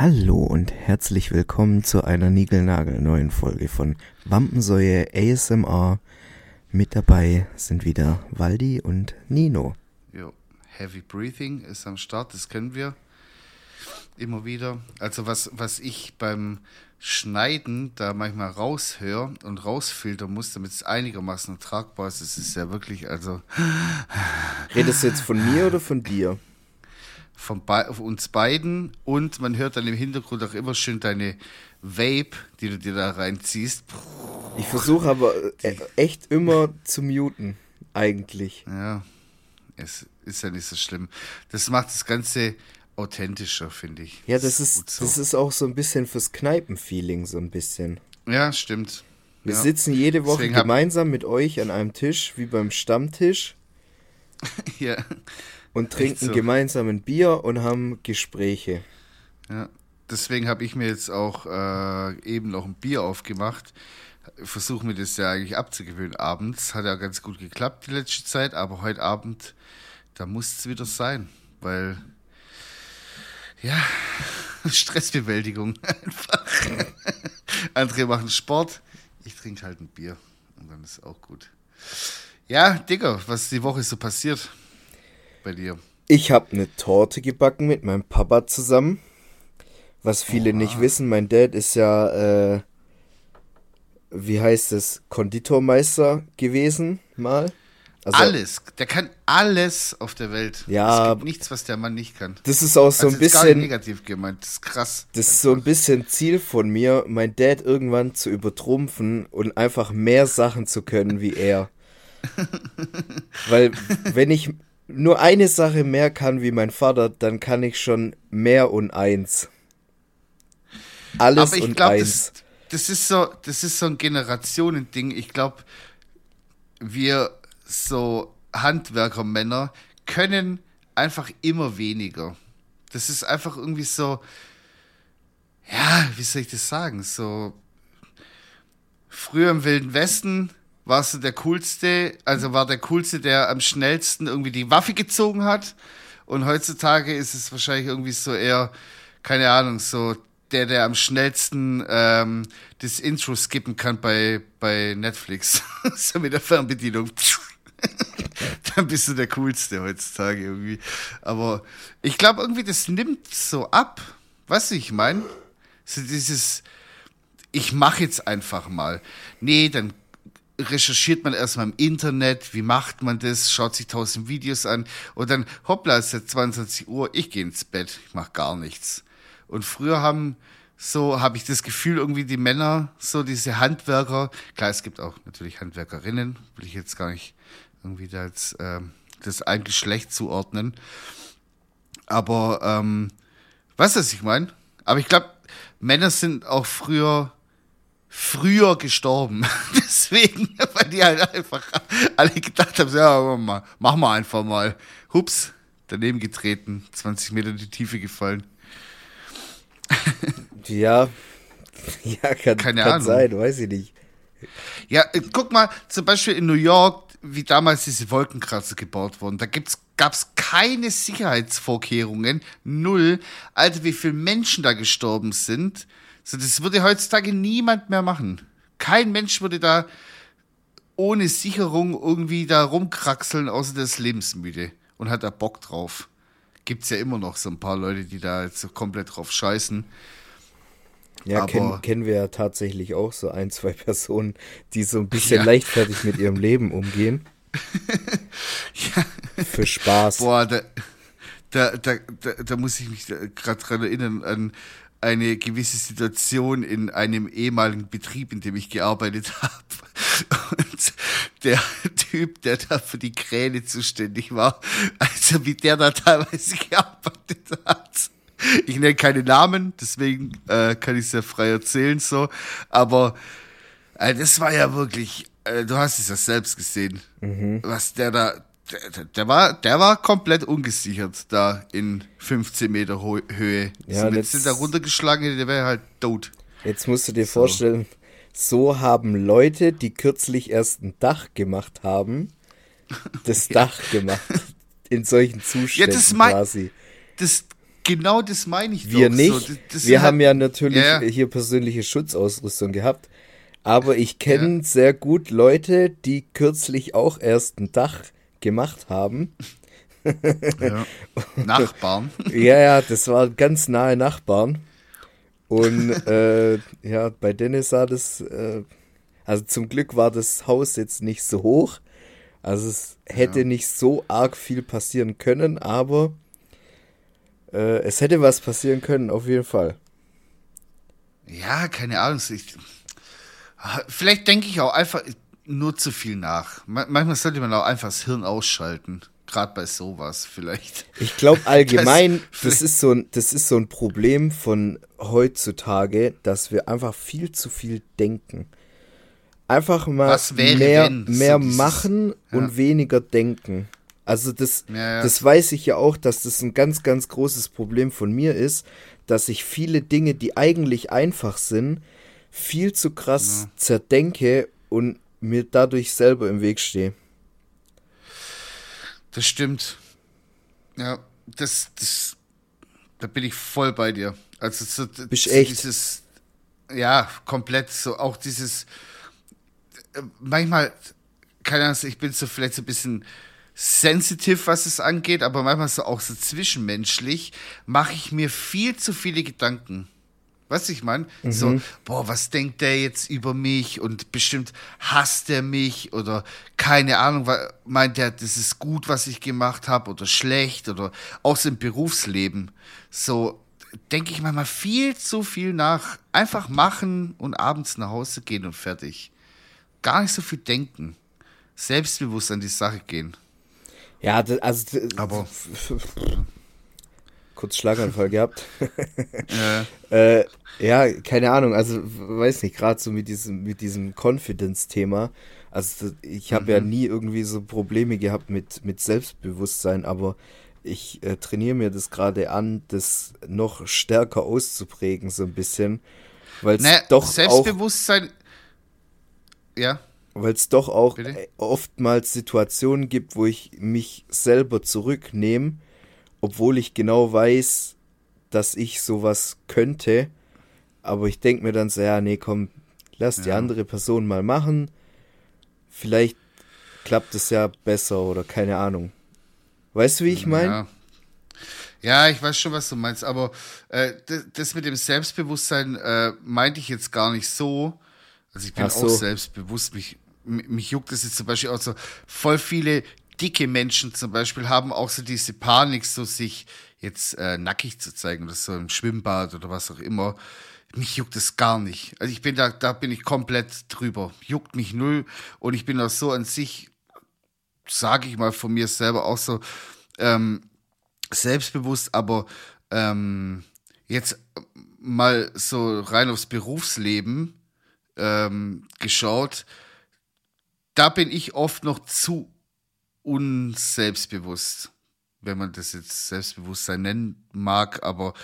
Hallo und herzlich willkommen zu einer niegelnagelneuen Folge von Wampensäue ASMR. Mit dabei sind wieder Waldi und Nino. Jo. Heavy Breathing ist am Start, das kennen wir immer wieder. Also was, was ich beim Schneiden da manchmal raushöre und rausfiltern muss, damit es einigermaßen tragbar ist, das ist ja wirklich, also Redest du jetzt von mir oder von dir? Von bei, uns beiden und man hört dann im Hintergrund auch immer schön deine Vape, die du dir da reinziehst. Ich versuche aber äh, echt immer zu muten, eigentlich. Ja, es ist ja nicht so schlimm. Das macht das Ganze authentischer, finde ich. Ja, das ist, gut so. das ist auch so ein bisschen fürs Kneipenfeeling, so ein bisschen. Ja, stimmt. Wir ja. sitzen jede Woche Deswegen gemeinsam mit euch an einem Tisch, wie beim Stammtisch, Ja, und trinken so. gemeinsam ein Bier und haben Gespräche. ja. Deswegen habe ich mir jetzt auch äh, eben noch ein Bier aufgemacht. Versuche mir das ja eigentlich abzugewöhnen abends. Hat ja ganz gut geklappt die letzte Zeit, aber heute Abend, da muss es wieder sein, weil ja, Stressbewältigung einfach. Andere machen Sport, ich trinke halt ein Bier und dann ist auch gut. Ja, Digga, was die Woche so passiert bei dir? Ich habe eine Torte gebacken mit meinem Papa zusammen. Was viele nicht wissen, mein Dad ist ja, äh, wie heißt es, Konditormeister gewesen mal. Also, alles, der kann alles auf der Welt. Ja, es gibt nichts, was der Mann nicht kann. Das ist auch so also ein jetzt gar nicht bisschen, negativ gemeint, das ist krass. das ist so ein bisschen Ziel von mir, mein Dad irgendwann zu übertrumpfen und einfach mehr Sachen zu können wie er. Weil wenn ich nur eine Sache mehr kann wie mein Vater, dann kann ich schon mehr und eins. Alles Aber ich und glaube, eins. das, das ist so, das ist so ein Generationending. Ich glaube, wir so Handwerkermänner können einfach immer weniger. Das ist einfach irgendwie so, ja, wie soll ich das sagen? So, früher im Wilden Westen warst du der Coolste, also war der Coolste, der am schnellsten irgendwie die Waffe gezogen hat. Und heutzutage ist es wahrscheinlich irgendwie so eher, keine Ahnung, so der, der am schnellsten ähm, das Intro skippen kann bei, bei Netflix. so mit der Fernbedienung. Dann bist du der Coolste heutzutage irgendwie. Aber ich glaube irgendwie, das nimmt so ab. Du, ich meine? So dieses, ich mache jetzt einfach mal. Nee, dann recherchiert man erstmal im Internet, wie macht man das, schaut sich tausend Videos an und dann, hoppla, es ist jetzt 22 Uhr, ich gehe ins Bett, ich mache gar nichts. Und früher haben so, habe ich das Gefühl, irgendwie die Männer, so diese Handwerker, klar, es gibt auch natürlich Handwerkerinnen, will ich jetzt gar nicht irgendwie da jetzt ähm, das ein Geschlecht zuordnen. Aber, ähm, weißt du, was ich meine? Aber ich glaube, Männer sind auch früher früher gestorben. Deswegen, weil die halt einfach alle gedacht haben, ja, mach mal, machen wir einfach mal. Hups, daneben getreten, 20 Meter in die Tiefe gefallen. Ja, ja, kann, Keine kann Ahnung. sein, weiß ich nicht. Ja, äh, guck mal, zum Beispiel in New York, wie damals diese Wolkenkratzer gebaut wurden, da gibt's, gab's keine Sicherheitsvorkehrungen, null. Alter, wie viele Menschen da gestorben sind. So, das würde heutzutage niemand mehr machen. Kein Mensch würde da ohne Sicherung irgendwie da rumkraxeln, außer der ist lebensmüde und hat da Bock drauf. Gibt's ja immer noch so ein paar Leute, die da jetzt so komplett drauf scheißen. Ja, Aber- kennen, kennen wir ja tatsächlich auch so ein, zwei Personen, die so ein bisschen Ja. leichtfertig mit ihrem Leben umgehen. Für Spaß. Boah, da, da, da, da, da muss ich mich gerade dran erinnern an eine gewisse Situation in einem ehemaligen Betrieb, in dem ich gearbeitet habe. Und der Typ, der da für die Kräne zuständig war, also wie der da teilweise gearbeitet hat. Ich nenne keine Namen, deswegen äh, kann ich sehr frei erzählen so. Aber äh, das war ja wirklich, äh, du hast es ja selbst gesehen, was der da, der, der- war, der war komplett ungesichert da in 15 Meter Ho Höhe. Ja, so, wenn jetzt- sie da runtergeschlagen der wäre halt tot. Jetzt musst du dir vorstellen, so haben Leute, die kürzlich erst ein Dach gemacht haben, das Dach gemacht. In solchen Zuständen das mein- quasi. Das genau das meine ich Wir doch. nicht. So, das, wir haben halt- ja natürlich Ja, ja. hier persönliche Schutzausrüstung gehabt. Aber ich kenne sehr gut Leute, die kürzlich auch erst ein Dach gemacht haben. ja. Nachbarn. Ja, ja, das waren ganz nahe Nachbarn. Und äh, ja, bei Dennis sah das, äh, also zum Glück war das Haus jetzt nicht so hoch. Also es hätte nicht so arg viel passieren können, aber äh, es hätte was passieren können, auf jeden Fall. Ja, keine Ahnung. Ich, vielleicht denke ich auch einfach nur zu viel nach. Ma- Manchmal sollte man auch einfach das Hirn ausschalten. Gerade bei sowas vielleicht. Ich glaube allgemein, Das- das, ist so ein, das ist so ein Problem von heutzutage, dass wir einfach viel zu viel denken. Einfach mal wäre, mehr, wenn? So mehr dieses- machen und weniger denken. Also das, Ja, ja. das weiß ich ja auch, dass das ein ganz, ganz großes Problem von mir ist, dass ich viele Dinge, die eigentlich einfach sind, viel zu krass zerdenke und mir dadurch selber im Weg stehe. Das stimmt. Ja, das, das, da bin ich voll bei dir. Also so, Bist echt? dieses, ja, komplett so, auch dieses, äh, manchmal, keine Ahnung, ich bin so vielleicht so ein bisschen sensitiv, was es angeht, aber manchmal so auch so zwischenmenschlich, mache ich mir viel zu viele Gedanken. Weißt du, ich meine? So, boah, was denkt der jetzt über mich und bestimmt hasst er mich oder keine Ahnung, meint er, das ist gut, was ich gemacht habe oder schlecht oder auch so im Berufsleben. So denke ich manchmal viel zu viel nach. Einfach machen und abends nach Hause gehen und fertig. Gar nicht so viel denken. Selbstbewusst an die Sache gehen. Ja, also Aber- kurz Schlaganfall gehabt. Äh, äh, ja, keine Ahnung, also weiß nicht, gerade so mit diesem mit diesem Confidence-Thema. Also ich habe ja nie irgendwie so Probleme gehabt mit mit Selbstbewusstsein, aber ich äh, trainiere mir das gerade an, das noch stärker auszuprägen so ein bisschen, weil es ne, doch auch Selbstbewusstsein. Ja. weil es doch auch Bitte? oftmals Situationen gibt, wo ich mich selber zurücknehme, obwohl ich genau weiß, dass ich sowas könnte. Aber ich denke mir dann so, ja, nee, komm, lass die Ja. andere Person mal machen. Vielleicht klappt es ja besser oder keine Ahnung. Weißt du, wie ich meine? Ja. ja, ich weiß schon, was du meinst, aber äh, das, das mit dem Selbstbewusstsein äh, meinte ich jetzt gar nicht so. Also ich bin so. auch selbstbewusst. Mich, mi- mich juckt das jetzt zum Beispiel auch so. Voll viele dicke Menschen zum Beispiel haben auch so diese Panik, so sich jetzt äh, nackig zu zeigen oder so im Schwimmbad oder was auch immer. Mich juckt es gar nicht. Also ich bin da, da bin ich komplett drüber. Juckt mich null und ich bin auch so an sich sage ich mal von mir selber auch so ähm, selbstbewusst, aber ähm, jetzt mal so rein aufs Berufsleben ähm, geschaut, da bin ich oft noch zu unselbstbewusst, wenn man das jetzt Selbstbewusstsein nennen mag, aber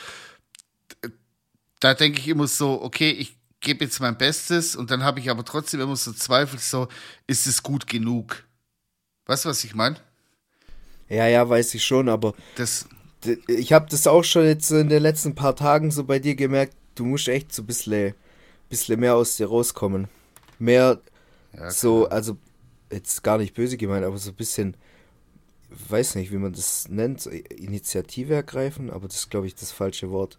da denke ich immer so, okay, ich gebe jetzt mein Bestes und dann habe ich aber trotzdem immer so Zweifel, so, ist es gut genug? Weißt du, was ich meine? Ja, ja, weiß ich schon, aber Das, ich habe das auch schon jetzt so in den letzten paar Tagen so bei dir gemerkt, du musst echt so ein bisschen, bisschen mehr aus dir rauskommen. Mehr ja, so, also jetzt gar nicht böse gemeint, aber so ein bisschen, weiß nicht, wie man das nennt, Initiative ergreifen, aber das ist, glaube ich, das falsche Wort.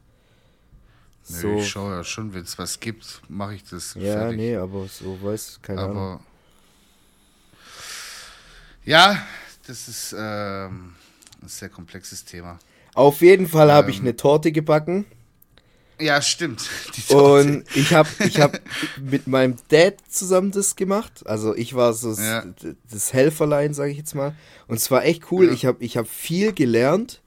Nö, So, ich schaue ja schon, wenn es was gibt, mache ich das. ja, fertig. nee, aber so, weiß, keine Ahnung. Aber ja, das ist ähm, ein sehr komplexes Thema. Auf jeden Fall habe ich Ähm, eine Torte gebacken Ja, stimmt. Und ich habe ich hab mit meinem Dad zusammen das gemacht. Also ich war so Ja. das, Helferlein, sage ich jetzt mal. Und es war echt cool. Ja. Ich habe ich hab viel gelernt,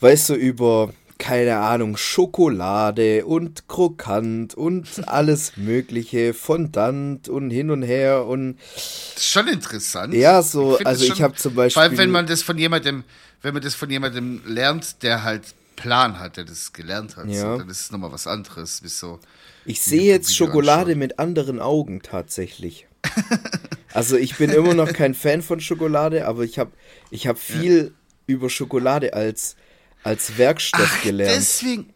weißt du, über, keine Ahnung, Schokolade und Krokant und alles Mögliche, Fondant und hin und her und das ist schon interessant. ja, so, find also das ich schon- habe zum Beispiel. Vor allem, wenn man das von jemandem, wenn man das von jemandem lernt, der halt Plan hat, der das gelernt hat, Ja. so, dann ist es nochmal was anderes. Wie so, Ich sehe jetzt Schokolade anschauen. mit anderen Augen tatsächlich. also ich bin immer noch kein Fan von Schokolade, aber ich habe ich hab viel über Schokolade als, als Werkstoff Ach, gelernt. Deswegen,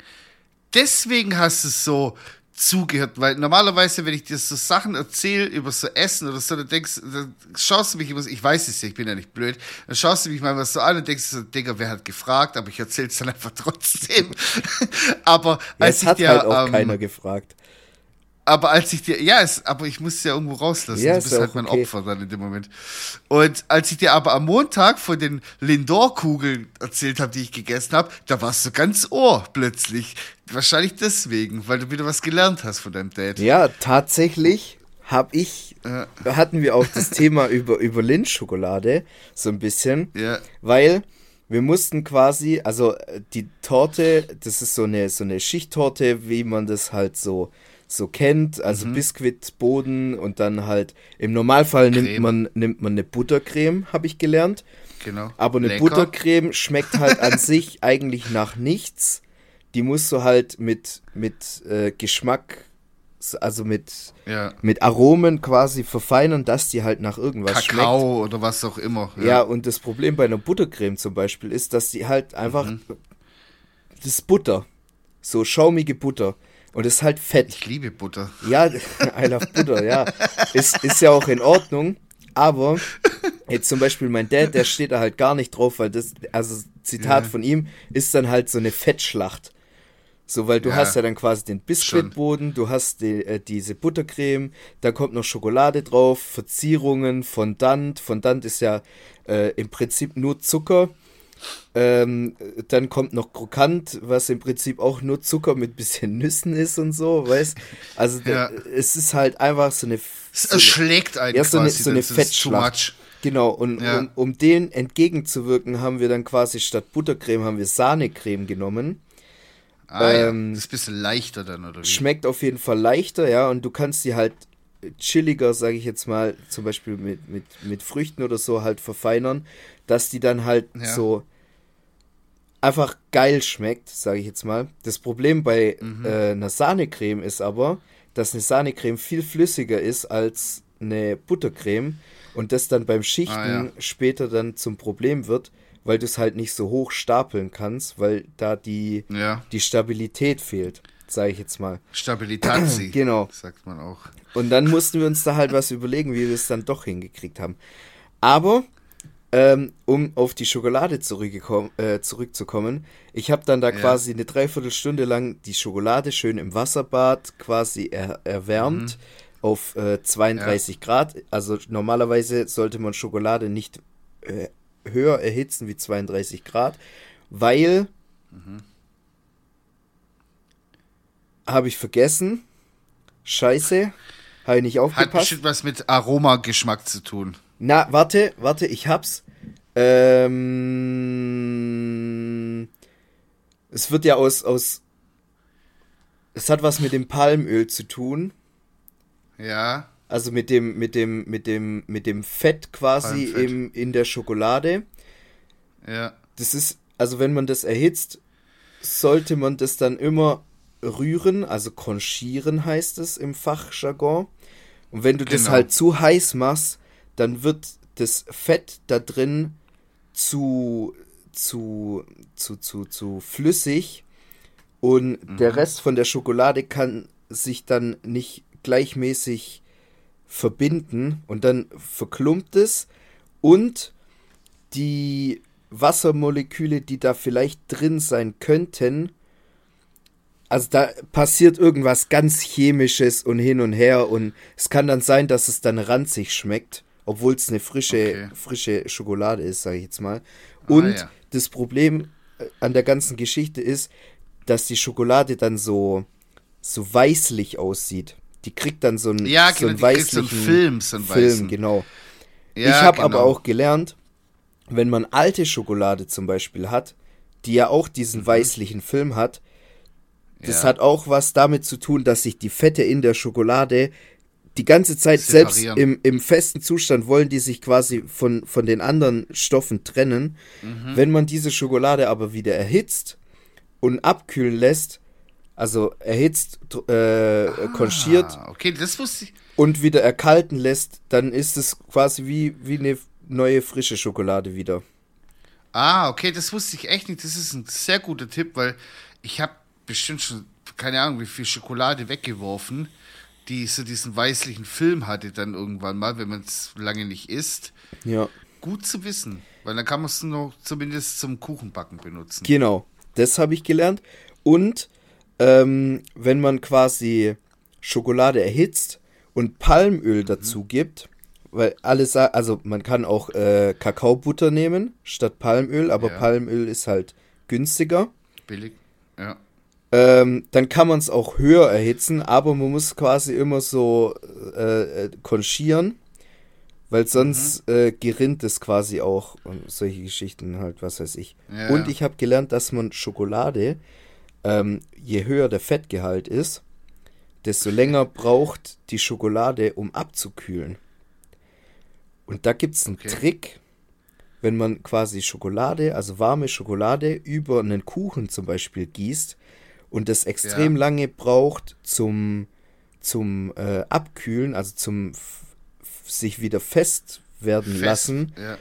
deswegen hast du es so zugehört, weil normalerweise, wenn ich dir so Sachen erzähle über so Essen oder so, dann denkst dann schaust du mich immer so, ich weiß es ja, ich bin ja nicht blöd, dann schaust du mich mal so an und denkst so, Digga, wer hat gefragt, aber ich erzähle es dann einfach trotzdem. aber Ja, als es ich hat dir, halt auch ähm, keiner gefragt. Aber als ich dir, ja, es, aber ich muss es ja irgendwo rauslassen. Ja, du ist bist halt mein okay. Opfer dann in dem Moment. Und als ich dir aber am Montag von den Lindor-Kugeln erzählt habe, die ich gegessen habe, da warst du ganz Ohr plötzlich. Wahrscheinlich deswegen, weil du wieder was gelernt hast von deinem Dad. Ja, tatsächlich habe ich, Ja. hatten wir auch das Thema über, über Lindschokolade, so ein bisschen. Ja. Weil wir mussten quasi, also äh, die Torte, das ist so eine, so eine Schichttorte, wie man das halt so, so kennt, Mhm. also Biskuitboden und dann halt, im Normalfall nimmt man, nimmt man eine Buttercreme, habe ich gelernt. Genau. Aber eine Lecker. Buttercreme schmeckt halt an sich eigentlich nach nichts. Die musst du halt mit, mit äh, Geschmack, also mit, Ja. mit Aromen quasi verfeinern, dass die halt nach irgendwas schmeckt. Kakao oder was auch immer. Ja. und das Problem bei einer Buttercreme zum Beispiel ist, dass die halt einfach. Mhm. Das ist Butter. So schaumige Butter. Und ist halt fett. Ich liebe Butter. Ja, I love Butter, ja. Ist, ist ja auch in Ordnung. Aber jetzt zum Beispiel mein Dad, der steht da halt gar nicht drauf, weil das, also Zitat Ja. von ihm, ist dann halt so eine Fettschlacht. So, weil du Ja. hast ja dann quasi den Biskuitboden, du hast die, äh, diese Buttercreme, da kommt noch Schokolade drauf, Verzierungen, Fondant. Fondant ist ja äh, im Prinzip nur Zucker. Ähm, dann kommt noch Krokant, was im Prinzip auch nur Zucker mit bisschen Nüssen ist und so, weißt? Also Ja. es ist halt einfach so eine, Es so eine erschlägt einen ja, so eine, quasi. so eine ist too Fettschlacht. Genau, und Ja. um, um dem entgegenzuwirken, haben wir dann quasi statt Buttercreme haben wir Sahnecreme genommen. Ah, ja. Ähm, Das ist ein bisschen leichter dann, oder wie? Schmeckt auf jeden Fall leichter, ja, und du kannst die halt chilliger, sage ich jetzt mal, zum Beispiel mit, mit, mit Früchten oder so halt verfeinern, dass die dann halt Ja. so einfach geil schmeckt, sage ich jetzt mal. Das Problem bei Mhm. äh, einer Sahnecreme ist aber, dass eine Sahnecreme viel flüssiger ist als eine Buttercreme und das dann beim Schichten Ah, ja. später dann zum Problem wird, weil du es halt nicht so hoch stapeln kannst, weil da die, Ja. die Stabilität fehlt, sage ich jetzt mal. Stabilitazi. Genau. Sagt man auch. Und dann mussten wir uns da halt was überlegen, wie wir es dann doch hingekriegt haben. Aber, ähm, um auf die Schokolade äh, zurückzukommen, ich habe dann da Ja. quasi eine Dreiviertelstunde lang die Schokolade schön im Wasserbad quasi er, erwärmt auf äh, 32 Grad. Also normalerweise sollte man Schokolade nicht äh, höher erhitzen wie 32 Grad, weil habe ich vergessen. Scheiße, habe ich nicht Hat aufgepasst. bestimmt was mit Aromageschmack zu tun. Na, warte, warte, ich hab's. Ähm, es wird ja aus, aus. Es hat was mit dem Palmöl zu tun. Ja. Also mit dem, mit dem, mit dem, mit dem Fett quasi Palmfett. im, in der Schokolade. Ja. Das ist, also wenn man das erhitzt, sollte man das dann immer rühren, also conchieren heißt es im Fachjargon. Und wenn du das Genau. halt zu heiß machst, dann wird das Fett da drin zu, zu, zu, zu, zu flüssig und der Rest von der Schokolade kann sich dann nicht gleichmäßig verbinden und dann verklumpt es und die Wassermoleküle, die da vielleicht drin sein könnten, also da passiert irgendwas ganz Chemisches und hin und her und es kann dann sein, dass es dann ranzig schmeckt, obwohl es eine frische, Okay. frische Schokolade ist, sage ich jetzt mal. Und ja. das Problem äh, an der ganzen Geschichte ist, dass die Schokolade dann so, so weißlich aussieht. Die kriegt dann so einen, Ja, so genau, einen die kriegt so einen weißlichen Film, so einen Film, weißen. genau. ja ich habe aber genau. auch gelernt, wenn man alte Schokolade zum Beispiel hat, die ja auch diesen weißlichen Film hat, das. Ja. hat auch was damit zu tun, dass sich die Fette in der Schokolade die ganze Zeit selbst Separieren. im, im festen Zustand wollen die sich quasi von, von den anderen Stoffen trennen. Mhm. Wenn man diese Schokolade aber wieder erhitzt und abkühlen lässt, also erhitzt, äh, konchiert Ah, okay, wusste ich. und wieder erkalten lässt, dann ist es quasi wie, wie eine neue frische Schokolade wieder. Ah, okay, das wusste ich echt nicht. Das ist ein sehr guter Tipp, weil ich habe bestimmt schon, keine Ahnung, wie viel Schokolade weggeworfen, die so diesen weißlichen Film hatte dann irgendwann mal, wenn man es lange nicht isst. Ja. Gut zu wissen, weil dann kann man es noch zumindest zum Kuchenbacken benutzen. Genau, das habe ich gelernt. Und ähm, wenn man quasi Schokolade erhitzt und Palmöl Mhm. dazu gibt, weil alles, also man kann auch äh, Kakaobutter nehmen statt Palmöl, aber Ja. Palmöl ist halt günstiger. Billig. Ähm, dann kann man es auch höher erhitzen, aber man muss quasi immer so äh, äh, konchieren, weil sonst Mhm. äh, gerinnt es quasi auch und solche Geschichten halt, was weiß ich. Ja, und ich habe gelernt, dass man Schokolade, ähm, je höher der Fettgehalt ist, desto länger braucht die Schokolade, um abzukühlen. Und da gibt es einen Okay. Trick, wenn man quasi Schokolade, also warme Schokolade, über einen Kuchen zum Beispiel gießt und das extrem Ja. lange braucht zum, zum äh, Abkühlen, also zum sich wieder fest werden Fest. lassen, Ja.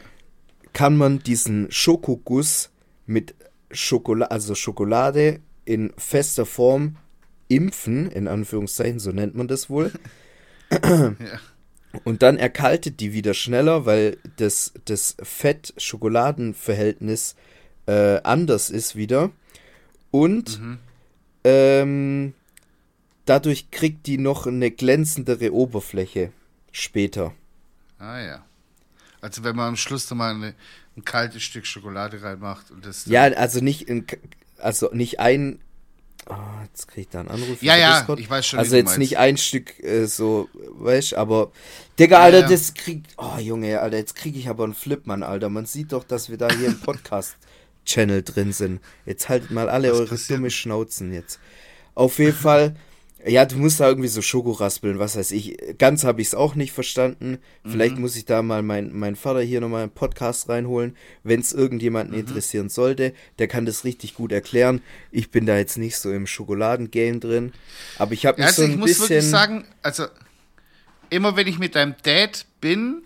kann man diesen Schokoguss mit Schokolade, also Schokolade in fester Form impfen, in Anführungszeichen, so nennt man das wohl. ja. Und dann erkaltet die wieder schneller, weil das, das Fett-Schokoladen-Verhältnis äh, anders ist wieder. Und Mhm. Ähm, dadurch kriegt die noch eine glänzendere Oberfläche später. Ah ja. Also wenn man am Schluss noch mal eine, ein kaltes Stück Schokolade reinmacht und das. Ja, also nicht in, also nicht ein. Ah, jetzt krieg ich da einen Anruf. Ja, ja, Discord. ich weiß schon, wie Also jetzt meinst. nicht ein Stück äh, so, weißt aber. Digga, Alter, ja. das kriegt. Oh, Junge, Alter, jetzt krieg ich aber einen Flip, Mann, Alter. Man sieht doch, dass wir da hier im Podcast-Channel drin sind. Jetzt haltet mal alle Was eure dumme Schnauzen jetzt. Auf jeden Fall. Ja, du musst da irgendwie so Schoko raspeln, was weiß ich. Ganz habe ich es auch nicht verstanden. Mhm. Vielleicht muss ich da mal meinen mein Vater hier nochmal einen Podcast reinholen, wenn es irgendjemanden Mhm. interessieren sollte. Der kann das richtig gut erklären. Ich bin da jetzt nicht so im Schokoladengame drin. Aber ich habe Ja, mich also so ich ein muss bisschen. wirklich sagen, also immer wenn ich mit deinem Dad bin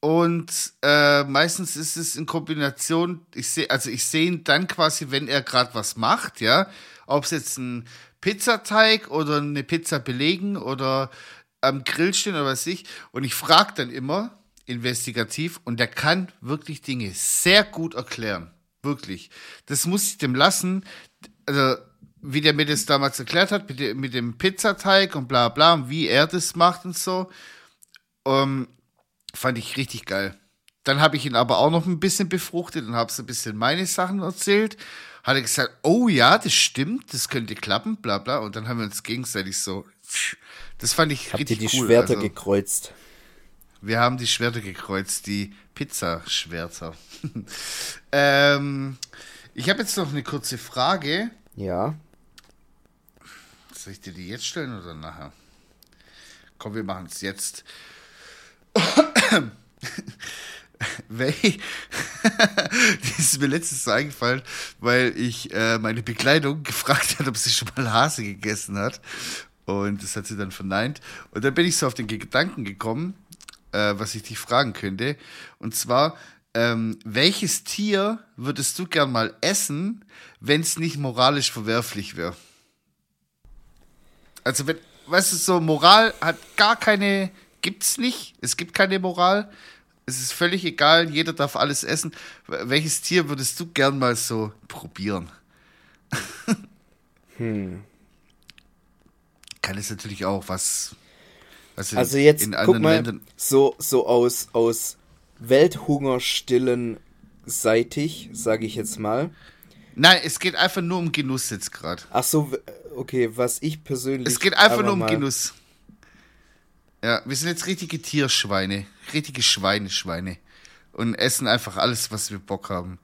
und äh, meistens ist es in Kombination, ich sehe, also ich sehe ihn dann quasi, wenn er gerade was macht, ja, ob es jetzt ein Pizzateig oder eine Pizza belegen oder am Grill stehen oder was ich, und ich frage dann immer investigativ und der kann wirklich Dinge sehr gut erklären, wirklich. Das muss ich dem lassen, also wie der mir das damals erklärt hat, mit, dem- mit dem Pizzateig und bla bla und wie er das macht und so, ähm, fand ich richtig geil. Dann habe ich ihn aber auch noch ein bisschen befruchtet und habe so ein bisschen meine Sachen erzählt. Hat er gesagt, oh ja, das stimmt, das könnte klappen, bla bla. Und dann haben wir uns gegenseitig so, das fand ich Habt ihr richtig die cool. Schwerter also, gekreuzt? wir haben die Schwerter gekreuzt, die Pizzaschwerter. ähm, ich habe jetzt noch eine kurze Frage. Ja. Soll ich dir die jetzt stellen oder nachher? Komm, wir machen es jetzt. Wel- die ist mir letztens so eingefallen, weil ich äh, meine Bekleidung gefragt hat, ob sie schon mal Hase gegessen hat. Und das hat sie dann verneint. Und dann bin ich so auf den Gedanken gekommen, äh, was ich dich fragen könnte. Und zwar, ähm, welches Tier würdest du gern mal essen, wenn es nicht moralisch verwerflich wäre? Also wenn, weißt du, so Moral hat gar keine, gibt's nicht. Es gibt keine Moral. Es ist völlig egal, jeder darf alles essen. Welches Tier würdest du gern mal so probieren? Kann es natürlich auch was. was in, Also jetzt in guck mal, Ländern. so, so aus, aus Welthungerstillen seitig, sage ich jetzt mal. Nein, es geht einfach nur um Genuss jetzt gerade. Ach so, okay, was ich persönlich. Es geht einfach nur um mal- Genuss. Ja, wir sind jetzt richtige Tierschweine. Richtige Schweineschweine. Und essen einfach alles, was wir Bock haben.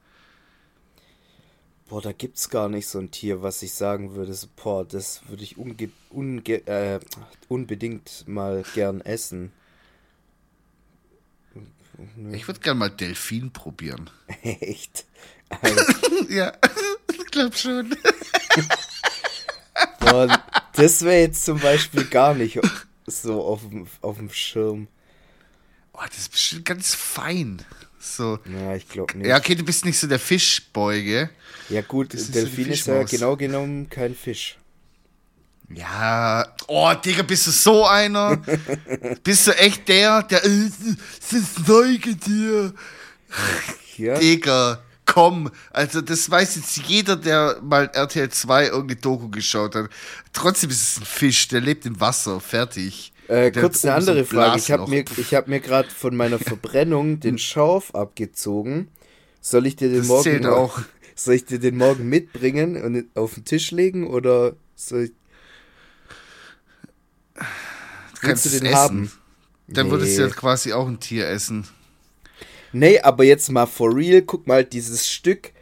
Boah, da gibt's gar nicht so ein Tier, was ich sagen würde. So, boah, das würde ich unge unge äh, unbedingt mal gern essen. Ich würde gerne mal Delfin probieren. Echt? Ja, ich glaube schon. boah, das wäre jetzt zum Beispiel gar nicht so auf dem, auf dem Schirm. Oh, das ist bestimmt ganz fein. So. Ja, ich glaube nicht. Ja, okay, du bist nicht so der Fischbeuge. Ja, gut, Das ist so Delfin ist ja genau genommen kein Fisch. Ja, oh, Digga, bist du so einer? bist du echt der, der, äh, es ist Säugetier. Ja, Digga, komm. Also, das weiß jetzt jeder, der mal RTL 2 irgendeine Doku geschaut hat. Trotzdem ist es ein Fisch, der lebt im Wasser, fertig. äh, kurz eine oben so ein andere Frage. Ich habe mir, ich hab mir gerade von meiner Verbrennung den Schauf abgezogen. Soll ich dir den Das morgen auch. Soll ich dir den morgen mitbringen und auf den Tisch legen oder soll ich, Du kannst du den essen. haben? Dann würdest du Nee. ja quasi auch ein Tier essen. Nee, aber jetzt mal for real, guck mal, dieses Stück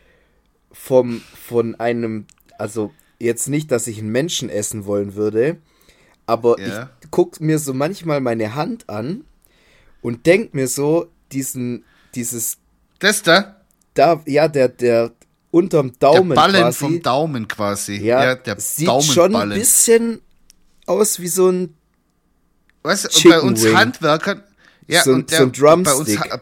vom, von einem, also jetzt nicht, dass ich einen Menschen essen wollen würde, aber Ja. ich guck mir so manchmal meine Hand an und denk mir so, diesen, dieses, Das da, da, ja, der, der unterm der Daumen Ballen quasi, vom Daumen quasi. ja, der sieht schon ein Daumenballen. bisschen aus wie so ein, Weißt du, bei uns Wing. Handwerkern, ja, So und der, so ein bei uns, Drumstick.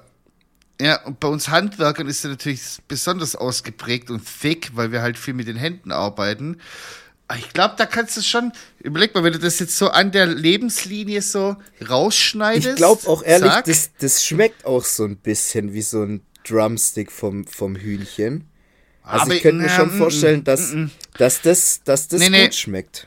Ja, und bei uns Handwerkern ist er natürlich besonders ausgeprägt und thick, weil wir halt viel mit den Händen arbeiten. Aber Ich glaube, da kannst du schon, überleg mal, wenn du das jetzt so an der Lebenslinie so rausschneidest. ich glaube auch ehrlich, zack, das, das schmeckt auch so ein bisschen wie so ein Drumstick vom, vom Hühnchen. Also Aber, ich könnte mir na, schon mm, vorstellen, dass, dass das, dass das Nee, gut nee. schmeckt.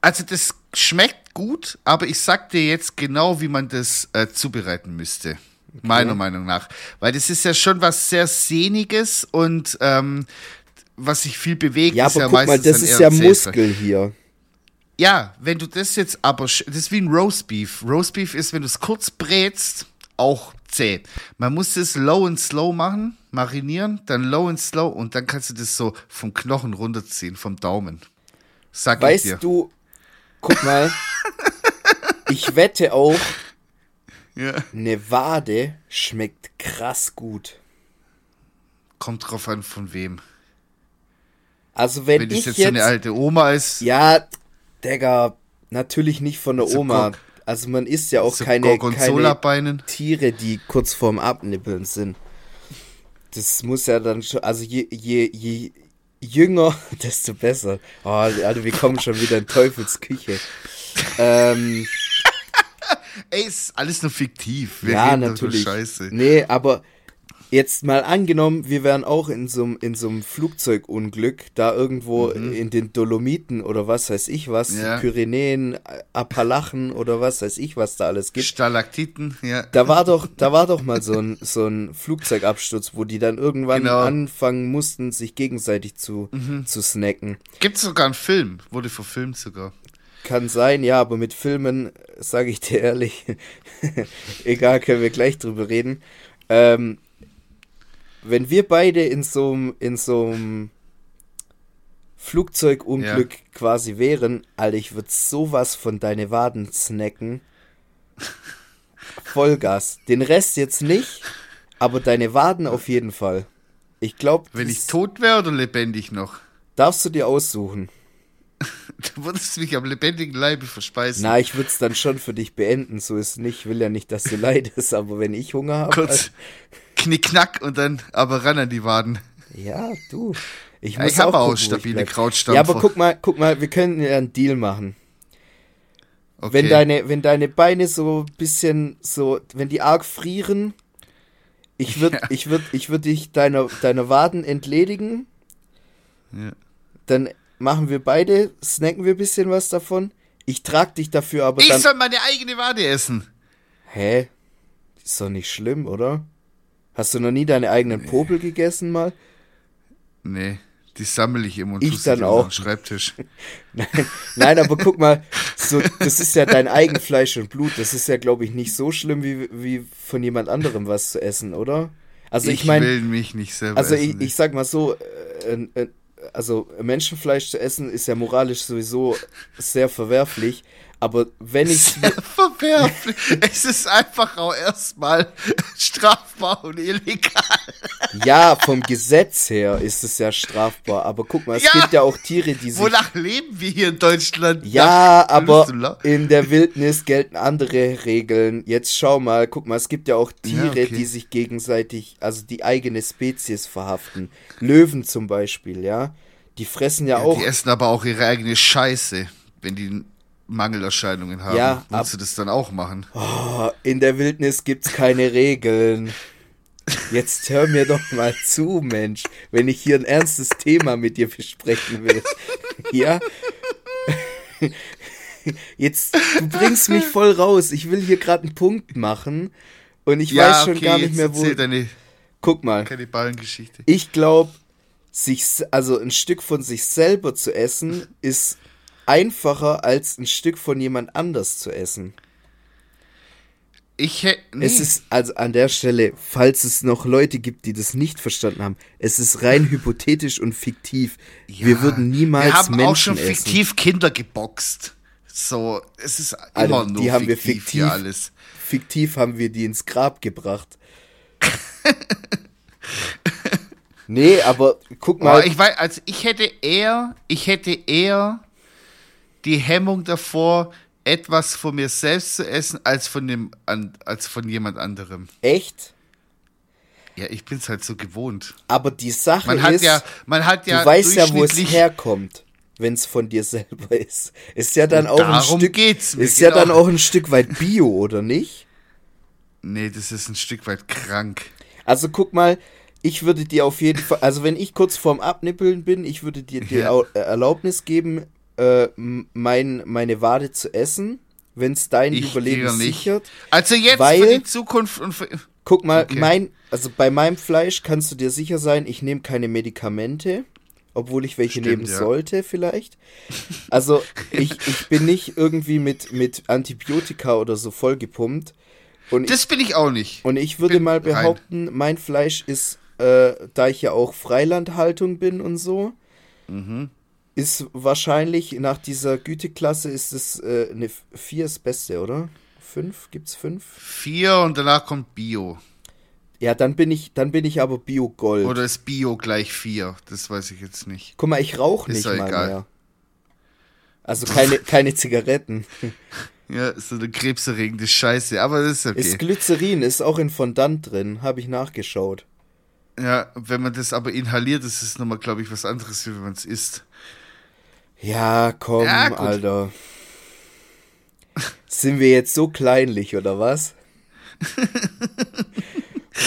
Also das schmeckt gut, aber ich sag dir jetzt genau, wie man das äh, zubereiten müsste. Meiner Meinung nach. Weil das ist ja schon was sehr Sehniges und ähm, was sich viel bewegt. Ja, ist aber ja guck mal, das ist ja. Muskel hier. Ja, wenn du das jetzt aber, das ist wie ein Roastbeef. Roastbeef ist, wenn du es kurz brätst, auch zäh. Man muss es low and slow machen, marinieren, dann low and slow und dann kannst du das so vom Knochen runterziehen, vom Daumen. Sag ich dir. Weißt du, guck mal, ich wette auch, Ja. eine Wade schmeckt krass gut. Kommt drauf an, von wem. Also wenn, Wenn das ich jetzt, jetzt, so eine alte Oma ist, ja, Digga, natürlich nicht von der So Oma. Gor- Also man isst ja auch so keine, keine. Tiere, die kurz vorm Abnippeln sind. Das muss ja dann schon, also je, je, je jünger, desto besser. Oh, Alter, wir kommen schon wieder in Teufels Küche. Ähm, Ey, ist alles nur fiktiv. Wir ja, natürlich. Scheiße. Nee, aber jetzt mal angenommen, wir wären auch in so einem in so einem Flugzeugunglück, da irgendwo in den Dolomiten oder was weiß ich was, Mhm. Ja. Pyrenäen, Appalachen oder was weiß ich was da alles gibt. Stalaktiten, ja. Da war doch, da war doch mal so ein, so ein Flugzeugabsturz, wo die dann irgendwann Genau. Mhm. anfangen mussten, sich gegenseitig zu, zu snacken. Gibt's sogar einen Film, wurde verfilmt sogar. Kann sein, ja, aber mit Filmen, sage ich dir ehrlich, egal, können wir gleich drüber reden. Ähm, wenn wir beide in so einem in so einem Flugzeugunglück quasi wären, Alter, ich würde sowas von deine Waden snacken. Vollgas. Den Rest jetzt nicht, aber deine Waden auf jeden Fall. Ich glaube, Wenn ich tot wäre oder lebendig noch? darfst du dir aussuchen. Du würdest mich am lebendigen Leibe verspeisen. Na, ich würde es dann schon für dich beenden, so ist nicht. Ich will ja nicht, dass du leidest, aber wenn ich Hunger habe. Kurz knickknack und dann aber ran an die Waden. Ja, du. Ich, Ja, ich habe auch gucken, stabile. Krautstampfer. Ja, aber guck mal, guck mal, wir können ja einen Deal machen. Okay. Wenn deine, wenn deine Beine so ein bisschen so, wenn die arg frieren, ich würde, Ja. ich würde, ich würde dich deiner, deiner Waden entledigen. Ja. Dann machen wir beide, snacken wir ein bisschen was davon. Ich trag dich dafür aber ich dann. soll meine eigene Wade essen. Hä? Ist doch nicht schlimm, oder? Hast du noch nie deine eigenen Popel gegessen mal? Nee, die sammle ich immer und Ich dann auch. den Schreibtisch. Nein, nein, aber guck mal, so, das ist ja dein Eigenfleisch und Blut. Das ist ja, glaube ich, nicht so schlimm, wie, wie von jemand anderem was zu essen, oder? Also ich, meine, will mich nicht selber also essen. ich, ich sag mal so, äh, äh, also Menschenfleisch zu essen ist ja moralisch sowieso sehr verwerflich. Aber wenn ich verwerflich. es ist einfach auch erstmal strafbar und illegal. Ja, vom Gesetz her ist es ja strafbar. Aber guck mal, es Ja. gibt ja auch Tiere, die sich. Wonach leben wir hier in Deutschland? Ja, Nach aber in der Wildnis gelten andere Regeln. Jetzt schau mal, guck mal, es gibt ja auch Tiere, okay. die sich gegenseitig, also die eigene Spezies verhaften. Löwen zum Beispiel, ja. Die fressen ja, auch. Die essen aber auch ihre eigene Scheiße, wenn die Mangelerscheinungen haben. Ja, Willst du das dann auch machen? Oh, in der Wildnis gibt's keine Regeln. Jetzt hör mir doch mal zu, Mensch, wenn ich hier ein ernstes Thema mit dir besprechen will. Ja? Jetzt, du bringst mich voll raus. Ich will hier gerade einen Punkt machen und ich weiß schon gar nicht mehr, wo. deine Guck mal, Kannibalengeschichte. ich glaube, sich, also ein Stück von sich selber zu essen, ist einfacher als ein Stück von jemand anders zu essen. Ich hätte. Nee. Es ist also an der Stelle, falls es noch Leute gibt, die das nicht verstanden haben, es ist rein hypothetisch und fiktiv. wir Ja, würden niemals Wir haben Menschen auch schon essen. fiktiv Kinder geboxt. So, es ist immer Alter, nur die haben wir fiktiv fiktiv, hier alles. fiktiv haben wir die ins Grab gebracht. nee, aber guck mal, Aber ich weiß, also ich hätte eher, ich hätte eher die Hemmung davor, etwas von mir selbst zu essen, als von dem, an, als von jemand anderem. echt? Ja, ich bin's halt so gewohnt. Aber die Sache Man hat ist, ja, man hat ja du weißt ja, wo es herkommt, wenn es von dir selber ist. Ist ja dann auch ein Stück, geht's ist ja genau. dann auch ein Stück weit Bio, oder nicht? Nee, das ist ein Stück weit krank. Also guck mal, ich würde dir auf jeden Fall, also wenn ich kurz vorm Abnippeln bin, ich würde dir die Ja. Äh, Erlaubnis geben, äh, mein, meine Wade zu essen, wenn es dein Ich Überleben sichert. Also jetzt Weil- für die Zukunft und für, Guck mal, Okay. mein, also bei meinem Fleisch kannst du dir sicher sein, ich nehme keine Medikamente, obwohl ich welche Stimmt, nehmen ja. sollte vielleicht. Also ich, ich bin nicht irgendwie mit, mit Antibiotika oder so vollgepumpt. Und ich, das bin ich auch nicht. und ich würde bin mal rein. behaupten, mein Fleisch ist, äh, da ich ja auch Freilandhaltung bin und so, Mhm. Ist wahrscheinlich nach dieser Güteklasse ist es äh, eine 4 das Beste, oder? 5? Gibt's 5? Vier und danach kommt Bio. Ja, dann bin ich, dann bin ich aber Bio Gold. Oder ist Bio gleich vier? Das weiß ich jetzt nicht. Guck mal, ich rauche nicht mal egal. mehr. Also keine, keine Zigaretten. Ja, ist so eine krebserregende Scheiße, aber das ist okay. Ist Glycerin, ist auch in Fondant drin, habe ich nachgeschaut. ja, wenn man das aber inhaliert, ist es nochmal, glaube ich, was anderes, wie wenn man es isst. Ja, komm, Ja. Alter. Sind wir jetzt so kleinlich, oder was?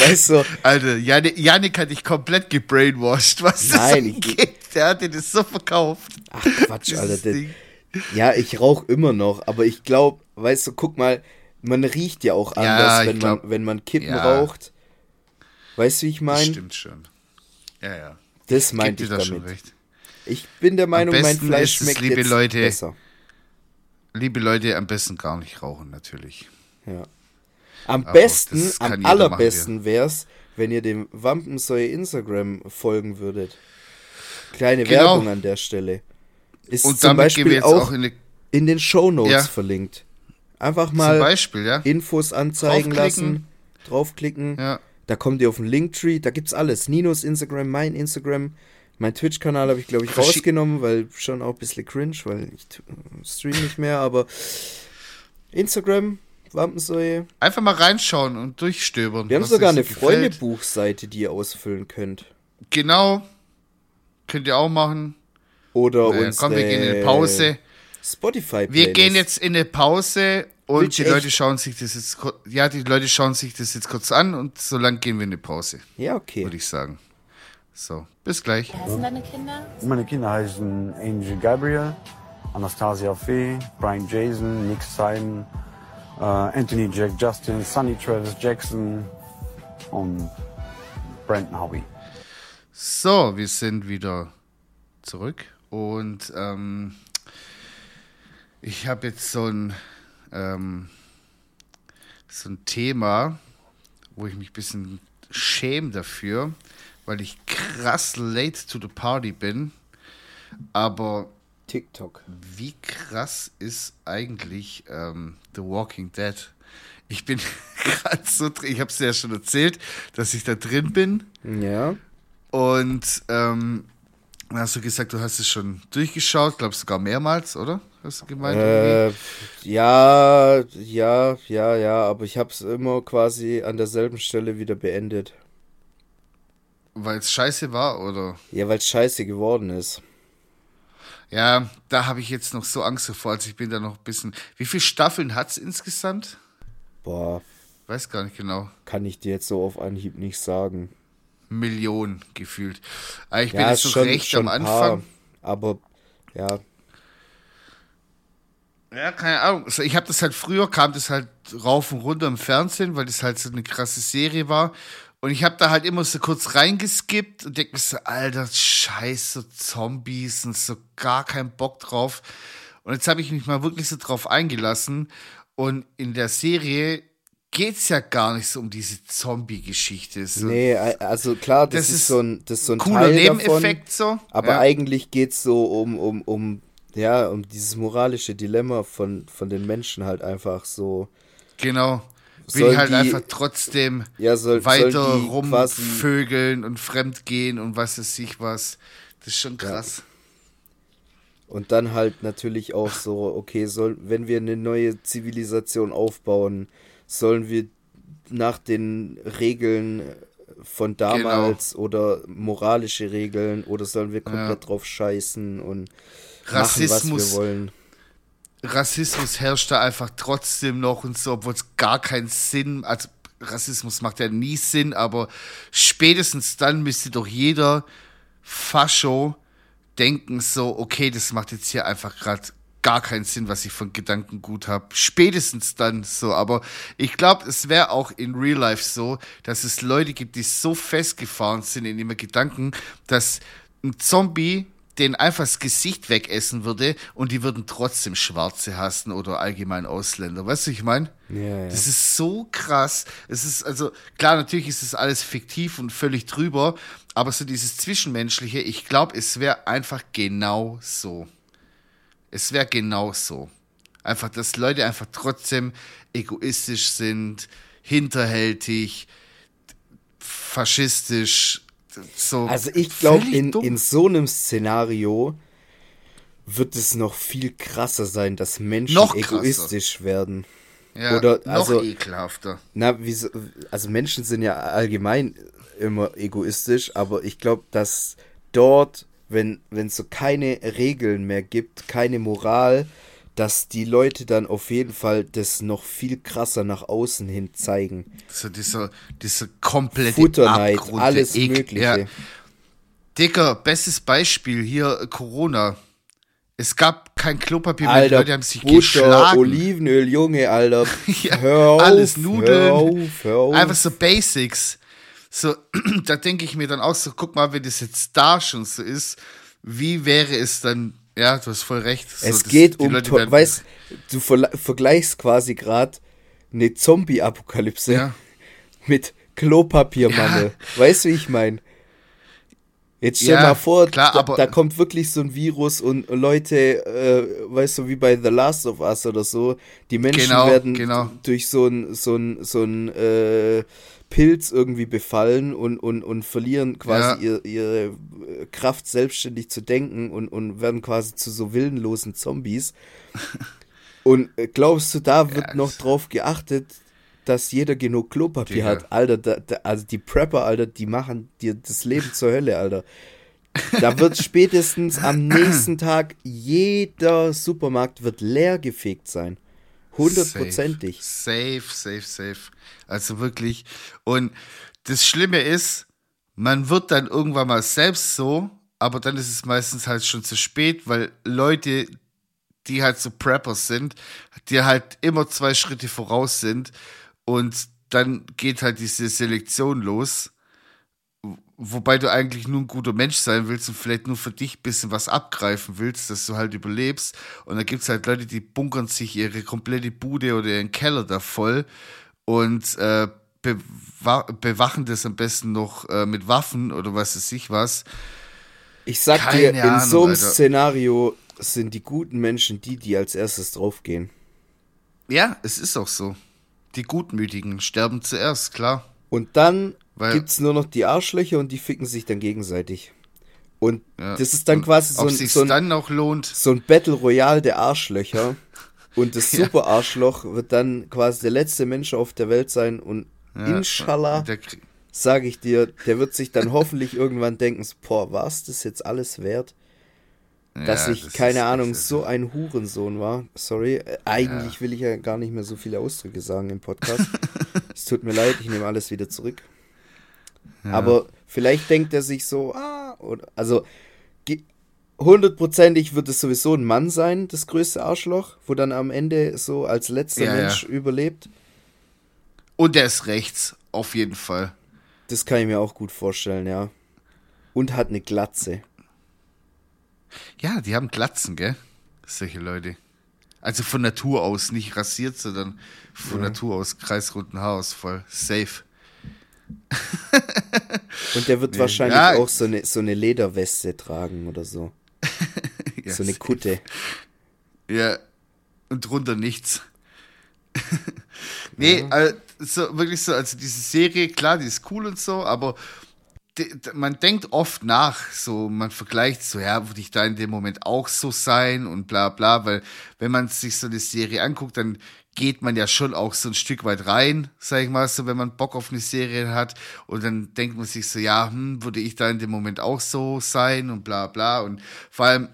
weißt du, Alter, Janik, Janik hat dich komplett gebrainwashed, was Nein, das ich- angeht. Der hat dir das so verkauft. ach Quatsch, Alter. Das, ja, ich rauche immer noch, aber ich glaube, weißt du, guck mal, man riecht ja auch Ja, anders, ich wenn, glaub- man, wenn man Kippen ja. raucht. Weißt du, wie ich Das meine? stimmt schon. Ja, ja. Das meinte ich da schon damit. recht. Ich bin der Meinung, mein Fleisch es, schmeckt liebe jetzt Leute, besser. Liebe Leute, am besten gar nicht rauchen, natürlich. Ja. Am Aber besten, am allerbesten wär's, wenn ihr dem Wampensäue Instagram folgen würdet. Kleine Genau. Werbung an der Stelle. Ist Und zum Beispiel auch, auch in in den Shownotes Ja. verlinkt. Einfach mal Beispiel, ja? Infos anzeigen Draufklicken. lassen, draufklicken. Ja. Da kommt ihr auf den Linktree, da gibt's alles. Ninos Instagram, mein Instagram, mein Twitch-Kanal habe ich, glaube ich, rausgenommen, weil schon auch ein bisschen cringe, weil ich stream nicht mehr, aber Instagram, Wampensäue. Einfach mal reinschauen und durchstöbern. Wir haben sogar eine. Freundebuchseite, die ihr ausfüllen könnt. Genau. Könnt ihr auch machen. Oder Äh, uns komm, wir gehen in eine Pause. Spotify Wir gehen jetzt in eine Pause und die Leute schauen sich das jetzt ja, die Leute schauen sich das jetzt kurz an und so lang gehen wir in eine Pause, Ja, okay. würde ich sagen. So, bis gleich. Wie heißen deine Kinder? Meine Kinder heißen Angel Gabriel, Anastasia Fee, Brian Jason, Nick Simon, äh, Anthony Jack Justin, Sonny Travis Jackson und Brandon Howie. So, wir sind wieder zurück und ähm, ich habe jetzt so ein, ähm, so ein Thema, wo ich mich ein bisschen schäme dafür, weil ich krass late to the party bin, aber TikTok. Wie krass ist eigentlich ähm, The Walking Dead? Ich bin gerade so drin, ich habe es ja schon erzählt, dass ich da drin bin. Ja. Und ähm, hast du gesagt, du hast es schon durchgeschaut, glaubst sogar mehrmals, oder? Hast du gemeint? Äh, ja, ja, ja, ja, aber ich habe es immer quasi an derselben Stelle wieder beendet. Weil es scheiße war, oder? Ja, weil es scheiße geworden ist. Ja, da habe ich jetzt noch so Angst davor, also ich bin da noch ein bisschen. Wie viele Staffeln hat es insgesamt? Boah, Weiß gar nicht genau. kann ich dir jetzt so auf Anhieb nicht sagen. Millionen gefühlt. Aber ich bin Ja, jetzt noch recht am ein paar, Anfang. aber ja, Ja, keine Ahnung. Also ich habe das halt früher, kam das halt rauf und runter im Fernsehen, weil das halt so eine krasse Serie war. Und ich habe da halt immer so kurz reingeskippt und denk mir so, alter, scheiße, Zombies und so gar keinen Bock drauf. Und jetzt habe ich mich mal wirklich so drauf eingelassen. Und in der Serie geht's ja gar nicht so um diese Zombie-Geschichte. So nee, also klar, das, Das ist, ist so ein, das ist so ein cooler Teil Nebeneffekt davon, so. aber ja. eigentlich geht's so um, um, um, ja, um dieses moralische Dilemma von, von den Menschen halt einfach so. Genau. Will Sollen ich halt die- einfach trotzdem Ja, soll, weiter rumvögeln und fremdgehen und was weiß ich was. Das ist schon krass. Und dann halt natürlich auch so, okay, soll, wenn wir eine neue Zivilisation aufbauen, sollen wir nach den Regeln von damals oder moralische Regeln oder sollen wir komplett drauf scheißen und machen, was Rassismus, wir wollen. Rassismus herrscht da einfach trotzdem noch und so, obwohl es gar keinen Sinn, also Rassismus macht ja nie Sinn, aber spätestens dann müsste doch jeder Fascho denken so, okay, das macht jetzt hier einfach gerade gar keinen Sinn, was ich von Gedankengut habe. Spätestens dann so, aber ich glaube, es wäre auch in Real Life so, dass es Leute gibt, die so festgefahren sind in ihren Gedanken, dass ein Zombie den einfach das Gesicht wegessen würde und die würden trotzdem Schwarze hassen oder allgemein Ausländer. Weißt du, ich meine? Ja, ja. Das ist so krass. Es ist, also, klar, natürlich ist es alles fiktiv und völlig drüber, aber so dieses Zwischenmenschliche, ich glaube, es wäre einfach genau so. Es wäre genau so. Einfach, dass Leute einfach trotzdem egoistisch sind, hinterhältig, faschistisch, so. Also ich glaube, in, dumm. in so einem Szenario wird es noch viel krasser sein, dass Menschen Noch krasser. egoistisch werden. ja, oder- noch also- ekelhafter. Na, wieso, also Menschen sind ja allgemein immer egoistisch, aber ich glaube, dass dort, wenn wenn es so keine Regeln mehr gibt, keine Moral, dass die Leute dann auf jeden Fall das noch viel krasser nach außen hin zeigen. So dieser, dieser komplette Futterneid, Abgrund, alles Ekel. Mögliche. Ja. Dicker, bestes Beispiel hier Corona. Es gab kein Klopapier mehr, die Alter, Leute haben sich Butter, geschlagen. Olivenöl, Junge, Alter. Ja, hör auf, alles Nudeln. Hör auf, hör auf. Einfach so Basics. So, da denke ich mir dann auch so, guck mal, wenn das jetzt da schon so ist, wie wäre es dann, ja, du hast voll recht. So, Es das- geht um, Leute weißt du, verla- vergleichst quasi gerade eine Zombie-Apokalypse Ja. mit Klopapiermangel. Weißt du, wie ich meine? Jetzt stell Ja, mal vor, klar, da, da kommt wirklich so ein Virus und Leute, äh, weißt du, wie bei The Last of Us oder so, die Menschen Genau, werden genau. durch so ein, so ein, so ein äh, Pilz irgendwie befallen und, und, und verlieren quasi Ja. ihr, ihre äh, Kraft, selbstständig zu denken und, und werden quasi zu so willenlosen Zombies. Und äh, glaubst du, da wird Ja, noch drauf geachtet, dass jeder genug Klopapier Digga. hat? Alter, da, da, also die Prepper, Alter, die machen dir das Leben zur Hölle, Alter. Da wird spätestens am nächsten Tag jeder Supermarkt wird leer gefegt sein. Hundertprozentig. Safe, safe, safe. Also wirklich. Und das Schlimme ist, man wird dann irgendwann mal selbst so, aber dann ist es meistens halt schon zu spät, weil Leute, die halt so Preppers sind, die halt immer zwei Schritte voraus sind und dann geht halt diese Selektion los. Wobei du eigentlich nur ein guter Mensch sein willst und vielleicht nur für dich ein bisschen was abgreifen willst, dass du halt überlebst. Und da gibt's halt Leute, die bunkern sich ihre komplette Bude oder ihren Keller da voll und äh, bewa bewachen das am besten noch äh, mit Waffen oder was weiß ich was. Ich sag Keine dir, in Ahnung, so einem Alter. Szenario sind die guten Menschen die, die als erstes draufgehen. Ja, es ist auch so. Die Gutmütigen sterben zuerst, klar. Und dann Weil- gibt's nur noch die Arschlöcher und die ficken sich dann gegenseitig. Und Ja. das ist dann quasi so ein, so, ein, so ein Battle Royale der Arschlöcher. Und das. Super Arschloch wird dann quasi der letzte Mensch auf der Welt sein. Und Ja, inshallah, sage ich dir, der wird sich dann hoffentlich irgendwann denken, boah, was das jetzt alles wert? dass Ja, ich, das keine Ahnung, so ein Hurensohn war. Sorry, äh, eigentlich will ich ja gar nicht mehr so viele Ausdrücke sagen im Podcast. es tut mir leid, ich nehme alles wieder zurück. Aber vielleicht denkt er sich so, ah, oder, also hundertprozentig wird es sowieso ein Mann sein, das größte Arschloch, wo dann am Ende so als letzter Ja, ja. Mensch überlebt. Und der ist rechts, auf jeden Fall. Das kann ich mir auch gut vorstellen, ja. Und hat eine Glatze. Ja, die haben Glatzen, gell? Solche Leute. Also von Natur aus, nicht rasiert, sondern von Natur aus kreisrunden Haarausfall. Safe. Und der wird wahrscheinlich Ja. auch so eine, so eine Lederweste tragen oder so. Ja, so eine. Kutte. Ja, und drunter nichts. nee, also, so, wirklich so, also diese Serie, klar, die ist cool und so, aber man denkt oft nach, so, man vergleicht so, ja, würde ich da in dem Moment auch so sein und bla bla, weil wenn man sich so eine Serie anguckt, dann geht man ja schon auch so ein Stück weit rein, sag ich mal, so, wenn man Bock auf eine Serie hat und dann denkt man sich so, ja, hm, würde ich da in dem Moment auch so sein und bla bla und vor allem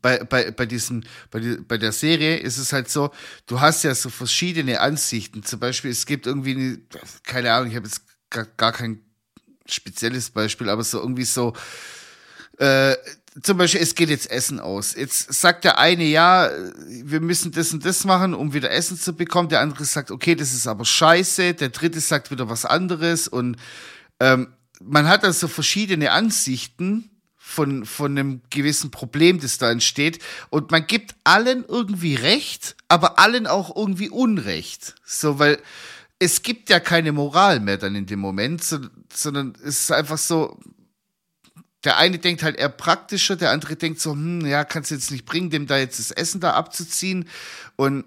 bei, bei, bei diesem, bei, bei der Serie ist es halt so, du hast ja so verschiedene Ansichten. Zum Beispiel, es gibt irgendwie eine, keine Ahnung, ich habe jetzt gar, gar kein spezielles Beispiel, aber so irgendwie so, äh, zum Beispiel, es geht jetzt Essen aus. Jetzt sagt der eine, ja, wir müssen das und das machen, um wieder Essen zu bekommen. Der andere sagt, okay, das ist aber scheiße. Der dritte sagt wieder was anderes. Und ähm, man hat also verschiedene Ansichten von, von einem gewissen Problem, das da entsteht. Und man gibt allen irgendwie Recht, aber allen auch irgendwie Unrecht. So, weil es gibt ja keine Moral mehr dann in dem Moment, so, sondern es ist einfach so, der eine denkt halt eher praktischer, der andere denkt so, hm, ja, kannst du jetzt nicht bringen, dem da jetzt das Essen da abzuziehen. Und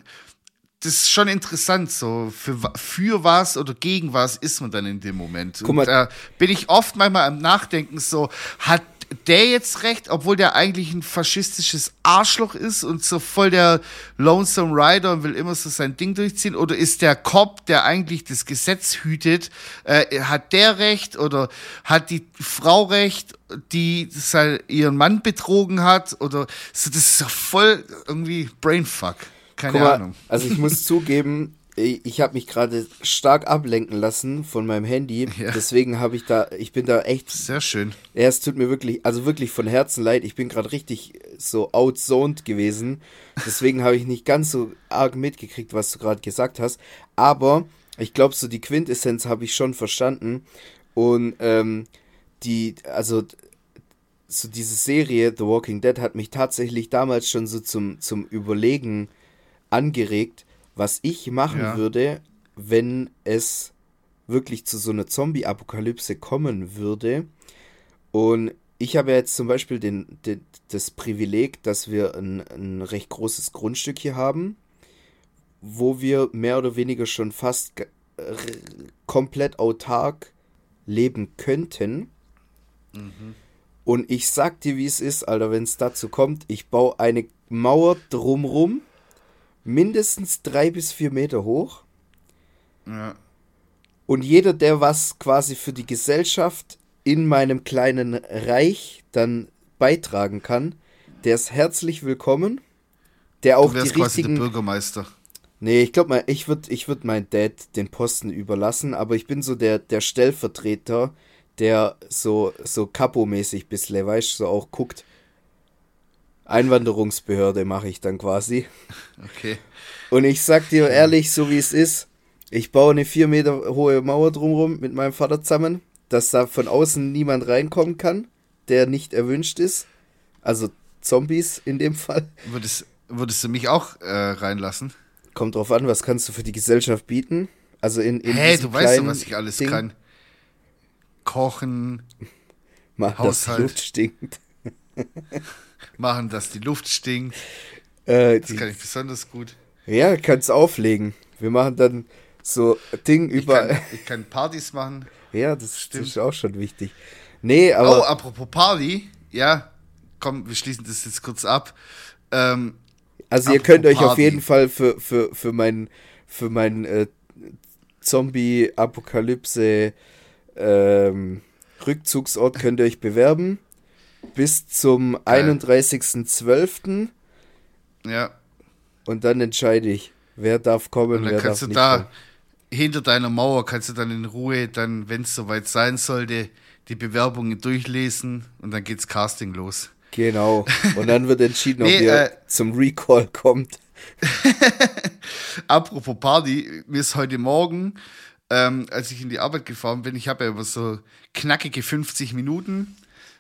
das ist schon interessant, so für, für was oder gegen was ist man dann in dem Moment. Guck mal- Und da bin ich oft manchmal am Nachdenken so, hat der jetzt recht, obwohl der eigentlich ein faschistisches Arschloch ist und so voll der Lonesome Rider und will immer so sein Ding durchziehen? Oder ist der Cop, der eigentlich das Gesetz hütet, äh, hat der recht oder hat die Frau recht, die sein, ihren Mann betrogen hat? Oder so, das ist ja voll irgendwie Brainfuck. Keine mal, Ahnung. also ich muss zugeben, ich, habe mich gerade stark ablenken lassen von meinem Handy. Ja. Deswegen habe ich da, ich bin da echt, Sehr schön. ja, es tut mir wirklich, also wirklich von Herzen leid. Ich bin gerade richtig so outzoned gewesen. Deswegen habe ich nicht ganz so arg mitgekriegt, was du gerade gesagt hast. Aber ich glaube, so die Quintessenz habe ich schon verstanden. Und ähm, die, also so diese Serie The Walking Dead hat mich tatsächlich damals schon so zum, zum Überlegen angeregt, was ich machen Ja. würde, wenn es wirklich zu so einer Zombie-Apokalypse kommen würde. Und ich habe jetzt zum Beispiel den, den, das Privileg, dass wir ein, ein recht großes Grundstück hier haben, wo wir mehr oder weniger schon fast r- komplett autark leben könnten. Und ich sag dir, wie es ist, Alter, wenn es dazu kommt, ich baue eine Mauer drumrum, mindestens drei bis vier Meter hoch. Ja. Und jeder, der was quasi für die Gesellschaft in meinem kleinen Reich dann beitragen kann, der ist herzlich willkommen. Der auch Du die wärst quasi der. Bürgermeister. Nee, ich glaube mal, ich würde ich würd meinem Dad den Posten überlassen, aber ich bin so der, der Stellvertreter, der so, so Capo-mäßig bisschen, weißt so auch guckt. Einwanderungsbehörde mache ich dann quasi. Okay. Und ich sag dir ehrlich, so wie es ist, ich baue eine vier Meter hohe Mauer drumrum mit meinem Vater zusammen, dass da von außen niemand reinkommen kann, der nicht erwünscht ist. Also Zombies in dem Fall. Würdest, würdest du mich auch äh, reinlassen? Kommt drauf an, was kannst du für die Gesellschaft bieten? Also in, in Hä, diesem du weißt doch, was ich alles Ding, kann. Kochen. Dass die Haushalt. Luft stinkt. machen, dass die Luft stinkt. Äh, Das die, kann ich besonders gut. ja, kannst auflegen. Wir machen dann so Ding Ich über. kann, ich kann Partys machen. ja, das, das Stimmt. ist auch schon wichtig. Nee, Oh, aber apropos Party, ja, komm, wir schließen das jetzt kurz ab. Ähm, also ihr könnt euch auf Party. jeden Fall für, für, für mein, für mein äh, Zombie-Apokalypse ähm, Rückzugsort könnt ihr euch bewerben. Bis zum Geil. 31.12. ja, und dann entscheide ich, wer darf kommen, und dann wer kannst darf du nicht da kommen. hinter deiner Mauer, kannst du dann in Ruhe, dann, wenn es soweit sein sollte, die Bewerbungen durchlesen und dann geht's Casting los. Genau. Und dann wird entschieden, ob Nee, ihr äh, zum Recall kommt. Apropos Party, mir ist heute Morgen, ähm, als ich in die Arbeit gefahren bin, ich habe ja immer so knackige 50 Minuten,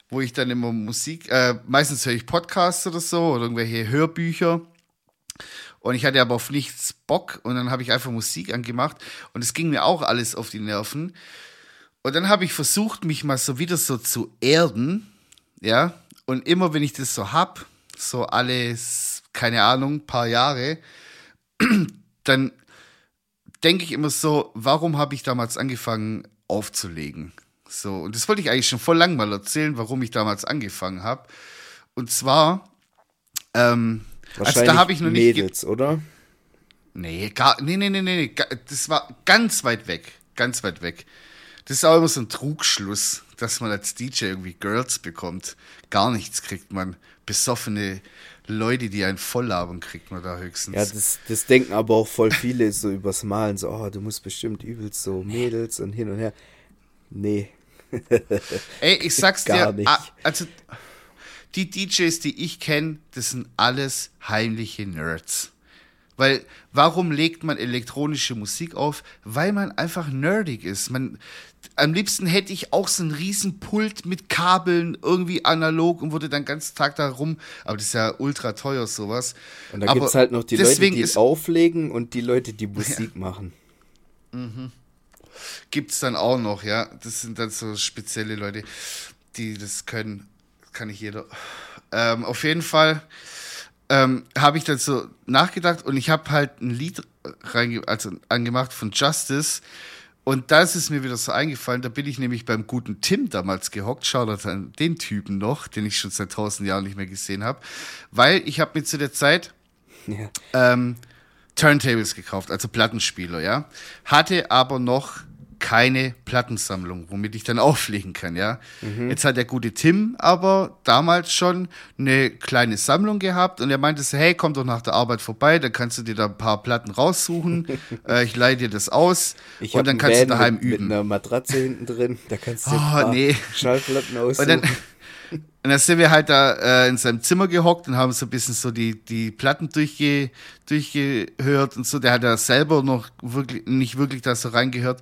wo ich dann immer Musik, äh, meistens höre ich Podcasts oder so oder irgendwelche Hörbücher. Und ich hatte aber auf nichts Bock und dann habe ich einfach Musik angemacht und es ging mir auch alles auf die Nerven. Und dann habe ich versucht, mich mal so wieder so zu erden, ja. Und immer wenn ich das so hab, so alles, keine Ahnung, paar Jahre, dann denke ich immer so, warum habe ich damals angefangen aufzulegen? So, und das wollte ich eigentlich schon voll lang mal erzählen, warum ich damals angefangen habe. Und zwar, ähm, also da habe ich noch nicht. Mädels, oder? Nee, gar, nee, nee, nee, nee, das war ganz weit weg, ganz weit weg. Das ist auch immer so ein Trugschluss, dass man als DJ irgendwie Girls bekommt. Gar nichts kriegt man. Besoffene Leute, die einen volllabern, kriegt man da höchstens. Ja, das, das denken aber auch voll viele so übers Malen, so, oh, du musst bestimmt übelst so Mädels und hin und her. Nee. Ey, ich sag's Gar dir, nicht. ah, also die DJs, die ich kenne, das sind alles heimliche Nerds. Weil, warum legt man elektronische Musik auf? Weil man einfach nerdig ist. Man, am liebsten hätte ich auch so einen riesen Pult mit Kabeln, irgendwie analog und würde dann den ganzen Tag da rum. Aber das ist ja ultra teuer, sowas. Und da Aber gibt's halt noch die Leute, die auflegen und die Leute, die Musik machen. Gibt's dann auch noch, ja. Das sind dann so spezielle Leute, die das können. Kann nicht jeder. Ähm, auf jeden Fall ähm, habe ich dann so nachgedacht und ich habe halt ein Lied reinge also angemacht von Justice. Und da ist es mir wieder so eingefallen, da bin ich nämlich beim guten Tim damals gehockt, Shoutout an den Typen noch, den ich schon seit tausend Jahren nicht mehr gesehen habe, weil ich habe mir zu der Zeit Ja. ähm, Turntables gekauft, also Plattenspieler, ja. Hatte aber noch keine Plattensammlung, womit ich dann auflegen kann, ja. Jetzt hat der gute Tim aber damals schon eine kleine Sammlung gehabt und er meinte so, hey, komm doch nach der Arbeit vorbei, dann kannst du dir da ein paar Platten raussuchen, äh, ich leih dir das aus Ich und dann kannst du Van daheim mit, üben. Mit einer Matratze hinten drin, da kannst du Oh, nee. Schallplatten Und aussuchen. dann, und dann sind wir halt da äh, in seinem Zimmer gehockt und haben so ein bisschen so die, die Platten durchge, durchgehört und so. Der hat da selber noch wirklich, nicht wirklich da so reingehört.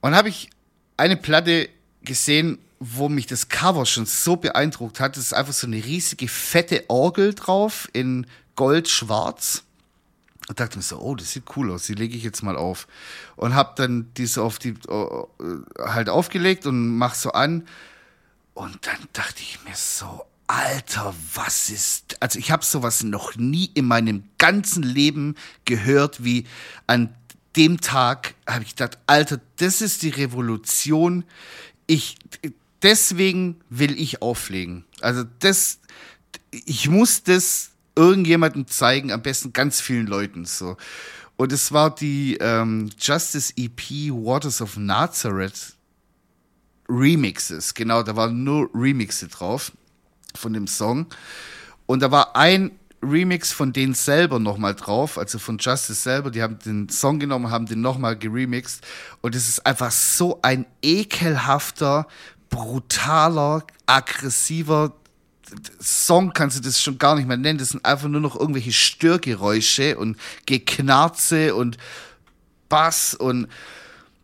Und habe ich eine Platte gesehen, wo mich das Cover schon so beeindruckt hat. Das ist einfach so eine riesige, fette Orgel drauf in Gold-Schwarz. Und dachte mir so, oh, das sieht cool aus, die lege ich jetzt mal auf. Und habe dann diese auf die, äh, halt aufgelegt und mach so an. Und dann dachte ich mir so, Alter, was ist. Also ich habe sowas noch nie in meinem ganzen Leben gehört, wie an dem Tag habe ich gedacht, Alter, das ist die Revolution. Ich deswegen will ich auflegen. Also das, ich muss das irgendjemandem zeigen, am besten ganz vielen Leuten so. Und es war die ähm, Justice EP Waters of Nazareth Remixes, genau, da waren nur Remixe drauf von dem Song. Und da war ein Remix von denen selber nochmal drauf, also von Justice selber. Die haben den Song genommen, haben den nochmal geremixed. Und es ist einfach so ein ekelhafter, brutaler, aggressiver Song kannst du das schon gar nicht mehr nennen. Das sind einfach nur noch irgendwelche Störgeräusche und Geknarze und Bass und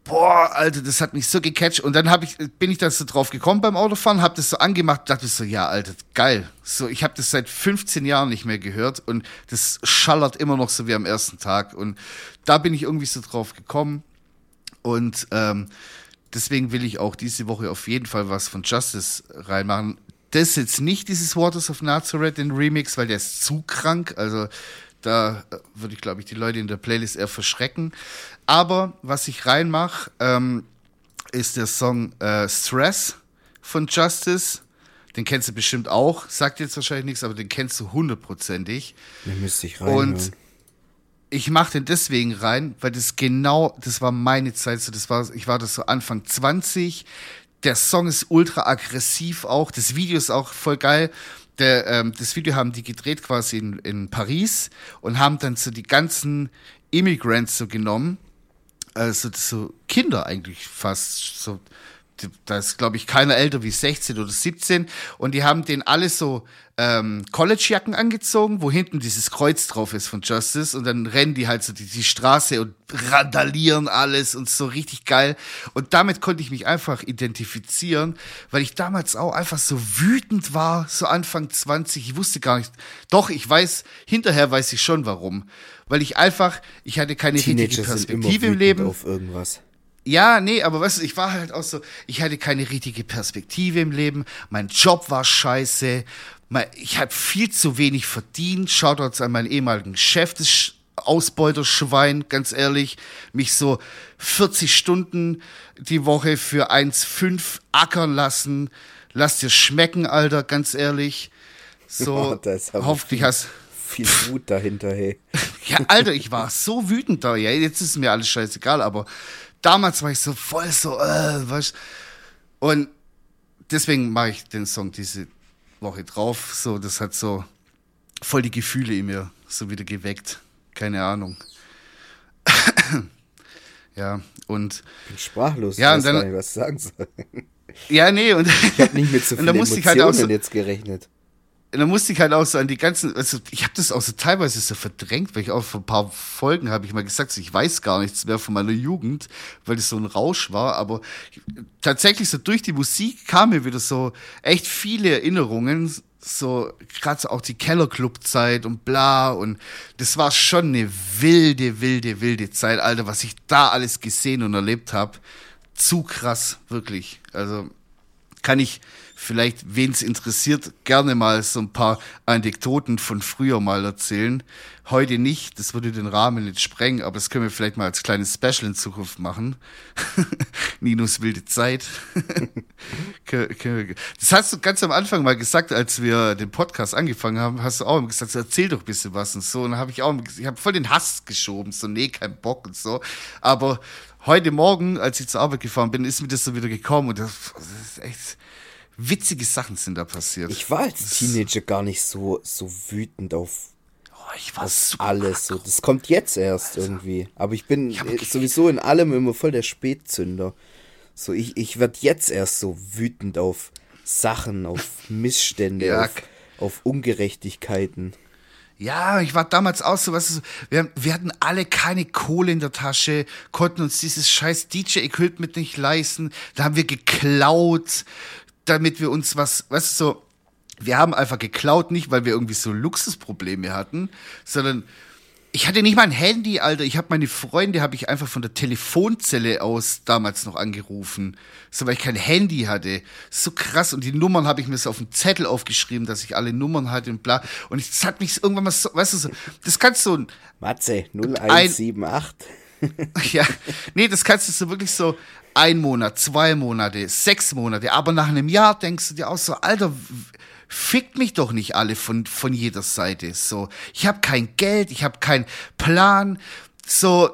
boah, Alter, das hat mich so gecatcht. Und dann hab ich, bin ich da so drauf gekommen beim Autofahren, hab das so angemacht, dachte so, ja, Alter, geil. So, ich habe das seit 15 Jahren nicht mehr gehört und das schallert immer noch so wie am ersten Tag. Und da bin ich irgendwie so drauf gekommen. Und ähm, deswegen will ich auch diese Woche auf jeden Fall was von Justice reinmachen. das jetzt nicht, dieses Waters of Nazareth, den Remix, weil der ist zu krank. Also da äh, würde ich, glaube ich, die Leute in der Playlist eher verschrecken. Aber was ich reinmache, ähm, ist der Song äh, Stress von Justice. Den kennst du bestimmt auch. Sagt jetzt wahrscheinlich nichts, aber den kennst du hundertprozentig. Den müsste ich reinhören. Und ich mache den deswegen rein, weil das genau, das war meine Zeit, so das war, ich war das so Anfang 20. Der Song ist ultra aggressiv auch, das Video ist auch voll geil. Der, ähm, das Video haben die gedreht quasi in, in Paris und haben dann so die ganzen Immigrants so genommen, also so Kinder eigentlich fast, so da ist, glaube ich, keiner älter wie 16 oder 17. Und die haben den alle so ähm, College-Jacken angezogen, wo hinten dieses Kreuz drauf ist von Justice. Und dann rennen die halt so die, die Straße und randalieren alles und so richtig geil. Und damit konnte ich mich einfach identifizieren, weil ich damals auch einfach so wütend war, so Anfang 20. Ich wusste gar nicht. Doch, ich weiß, hinterher weiß ich schon warum. Weil ich einfach, ich hatte keine Teenager richtige Perspektive im Leben. Auf irgendwas. Ja, nee, aber weißt du, ich war halt auch so, ich hatte keine richtige Perspektive im Leben, mein Job war scheiße, ich habe viel zu wenig verdient, Shoutouts an meinen ehemaligen Chef, das Ausbeuterschwein, ganz ehrlich, mich so 40 Stunden die Woche für 1,5 ackern lassen, lass dir schmecken, Alter, ganz ehrlich. So, oh, hoffentlich hast viel Wut dahinter, hey. ja, Alter, ich war so wütend da, ja, jetzt ist mir alles scheißegal, aber damals war ich so voll so, äh, was? Und deswegen mache ich den Song diese Woche drauf. So, das hat so voll die Gefühle in mir so wieder geweckt. Keine Ahnung. ja, und. Ich bin sprachlos, ja, und dann, nicht, was sagen soll. Ja, nee, und. Ich habe nicht mit so vielen Emotionen halt so, jetzt gerechnet und dann musste ich halt auch so an die ganzen, also ich habe das auch so teilweise so verdrängt, weil ich auch vor ein paar Folgen habe ich mal gesagt, so, ich weiß gar nichts mehr von meiner Jugend, weil das so ein Rausch war, aber tatsächlich so durch die Musik kam mir wieder so echt viele Erinnerungen, so gerade so auch die Kellerclub-Zeit und bla und das war schon eine wilde, wilde, wilde Zeit, Alter, was ich da alles gesehen und erlebt habe. Zu krass, wirklich. Also kann ich vielleicht, wen es interessiert, gerne mal so ein paar Anekdoten von früher mal erzählen. Heute nicht, das würde den Rahmen nicht sprengen, aber das können wir vielleicht mal als kleines Special in Zukunft machen. Ninos wilde Zeit. das hast du ganz am Anfang mal gesagt, als wir den Podcast angefangen haben, hast du auch gesagt, so, erzähl doch ein bisschen was und so. Und dann habe ich auch, ich habe voll den Hass geschoben, so, nee, kein Bock und so. Aber heute Morgen, als ich zur Arbeit gefahren bin, ist mir das so wieder gekommen und das, das ist echt, witzige Sachen sind da passiert. Ich war als Teenager gar nicht so, so wütend auf, oh, ich war auf alles. So. Das kommt jetzt erst also, irgendwie. Aber ich bin ich sowieso in allem immer voll der Spätzünder. So, ich, ich werde jetzt erst so wütend auf Sachen, auf Missstände, ja. auf, auf Ungerechtigkeiten. Ja, ich war damals auch so, was wir, wir hatten alle keine Kohle in der Tasche, konnten uns dieses scheiß DJ-Equipment nicht leisten, da haben wir geklaut, damit wir uns was, weißt du, so, wir haben einfach geklaut, nicht weil wir irgendwie so Luxusprobleme hatten, sondern ich hatte nicht mal ein Handy, Alter. Ich habe meine Freunde, habe ich einfach von der Telefonzelle aus damals noch angerufen, so weil ich kein Handy hatte. So krass und die Nummern habe ich mir so auf einen Zettel aufgeschrieben, dass ich alle Nummern hatte und bla. Und das hat mich irgendwann mal so, weißt du so, das kannst du so Matze 0178. ja, nee, das kannst du so wirklich so ein Monat, zwei Monate, sechs Monate, aber nach einem Jahr denkst du dir auch so, Alter, fickt mich doch nicht alle von, von jeder Seite. So, ich habe kein Geld, ich habe keinen Plan, so,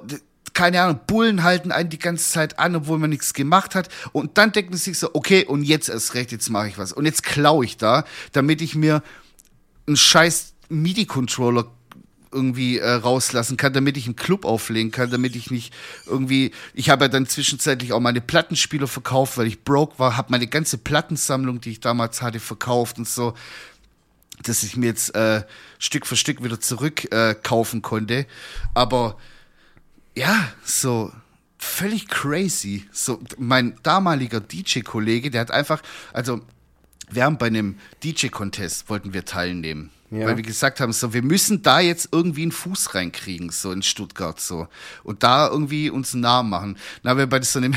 keine Ahnung, Bullen halten einen die ganze Zeit an, obwohl man nichts gemacht hat. Und dann denken sie sich so, okay, und jetzt erst recht, jetzt mache ich was. Und jetzt klaue ich da, damit ich mir einen scheiß MIDI-Controller irgendwie äh, rauslassen kann, damit ich einen Club auflegen kann, damit ich nicht irgendwie, ich habe ja dann zwischenzeitlich auch meine Plattenspieler verkauft, weil ich broke war, habe meine ganze Plattensammlung, die ich damals hatte, verkauft und so, dass ich mir jetzt äh, Stück für Stück wieder zurück äh, kaufen konnte. Aber ja, so völlig crazy. So mein damaliger DJ-Kollege, der hat einfach, also wir haben bei einem DJ-Contest wollten wir teilnehmen ja. Weil wir gesagt haben, so, wir müssen da jetzt irgendwie einen Fuß reinkriegen, so in Stuttgart, so. Und da irgendwie uns einen Namen machen. Dann haben wir bei so einem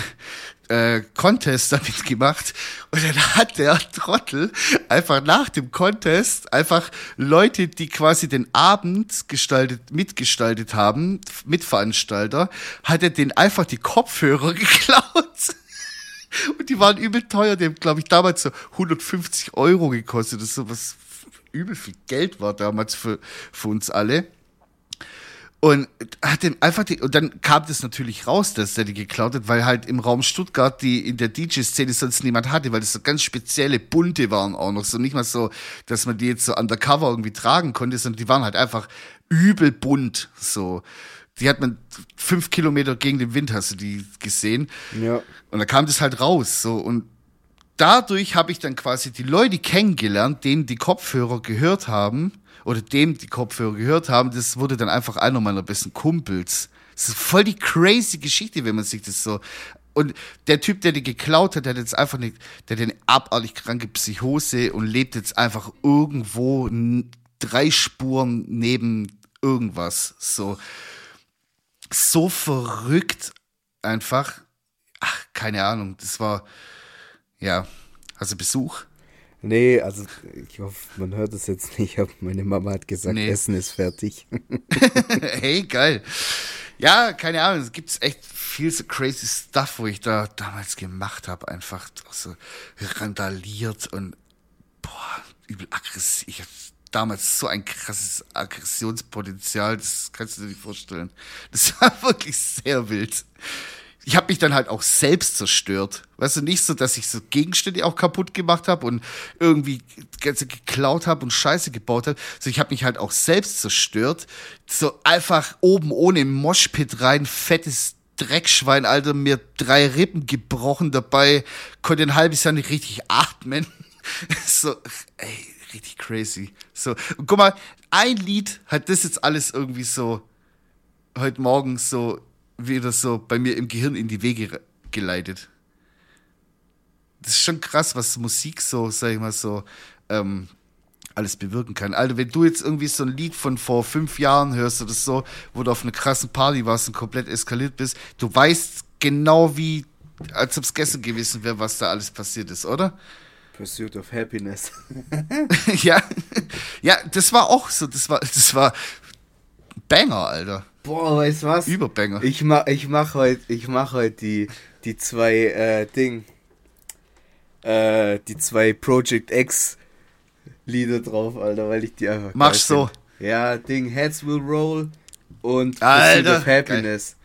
äh, Contest damit gemacht und dann hat der Trottel einfach nach dem Contest einfach Leute, die quasi den Abend gestaltet, mitgestaltet haben, Mitveranstalter, hat er denen einfach die Kopfhörer geklaut. Und die waren übel teuer, die haben, glaube ich, damals so 150 Euro gekostet. Das ist so was übel viel Geld war damals für, für uns alle. Und hat dem einfach die, und dann kam das natürlich raus, dass der die geklaut hat, weil halt im Raum Stuttgart die in der DJ-Szene sonst niemand hatte, weil das so ganz spezielle bunte waren auch noch. So nicht mal so, dass man die jetzt so undercover irgendwie tragen konnte, sondern die waren halt einfach übel bunt. So. Die hat man fünf Kilometer gegen den Wind, hast du die gesehen. Ja. Und da kam das halt raus. So. Und dadurch habe ich dann quasi die Leute kennengelernt, denen die Kopfhörer gehört haben oder dem die Kopfhörer gehört haben, das wurde dann einfach einer meiner besten Kumpels. Das ist voll die crazy Geschichte, wenn man sich das so. Und der Typ, der die geklaut hat, der hat jetzt einfach nicht, der hat eine abartig kranke Psychose und lebt jetzt einfach irgendwo drei Spuren neben irgendwas. So, so verrückt einfach. Ach, keine Ahnung. Das war, ja, also Besuch. Nee, also ich hoffe, man hört es jetzt nicht, aber meine Mama hat gesagt, nee. Essen ist fertig. hey, geil. Ja, keine Ahnung, es gibt echt viel so crazy Stuff, wo ich da damals gemacht habe, einfach so randaliert und boah, übel aggressiv. Ich hab damals so ein krasses Aggressionspotenzial, das kannst du dir nicht vorstellen. Das war wirklich sehr wild ich habe mich dann halt auch selbst zerstört. Weißt du, nicht so, dass ich so Gegenstände auch kaputt gemacht habe und irgendwie ganze geklaut habe und Scheiße gebaut habe. So, ich habe mich halt auch selbst zerstört. So einfach oben ohne Moshpit rein, fettes Dreckschwein, Alter, mir drei Rippen gebrochen dabei, konnte ein halbes Jahr nicht richtig atmen. so, ey, richtig crazy. So, und guck mal, ein Lied hat das jetzt alles irgendwie so heute Morgen so wieder so bei mir im Gehirn in die Wege geleitet. Das ist schon krass, was Musik so, sag ich mal so, ähm, alles bewirken kann. Alter, wenn du jetzt irgendwie so ein Lied von vor fünf Jahren hörst oder so, wo du auf einer krassen Party warst und komplett eskaliert bist, du weißt genau wie, als ob es gestern gewesen wäre, was da alles passiert ist, oder? Pursuit of Happiness. ja, ja, das war auch so, das war, das war Banger, Alter. Boah, weißt du was? Überbanger. Ich mach, ich mach heute, ich mach heute die, die zwei, äh, Ding, äh, die zwei Project X Lieder drauf, Alter, weil ich die einfach. Mach so. Ja, Ding, Heads Will Roll und Alter, of Happiness.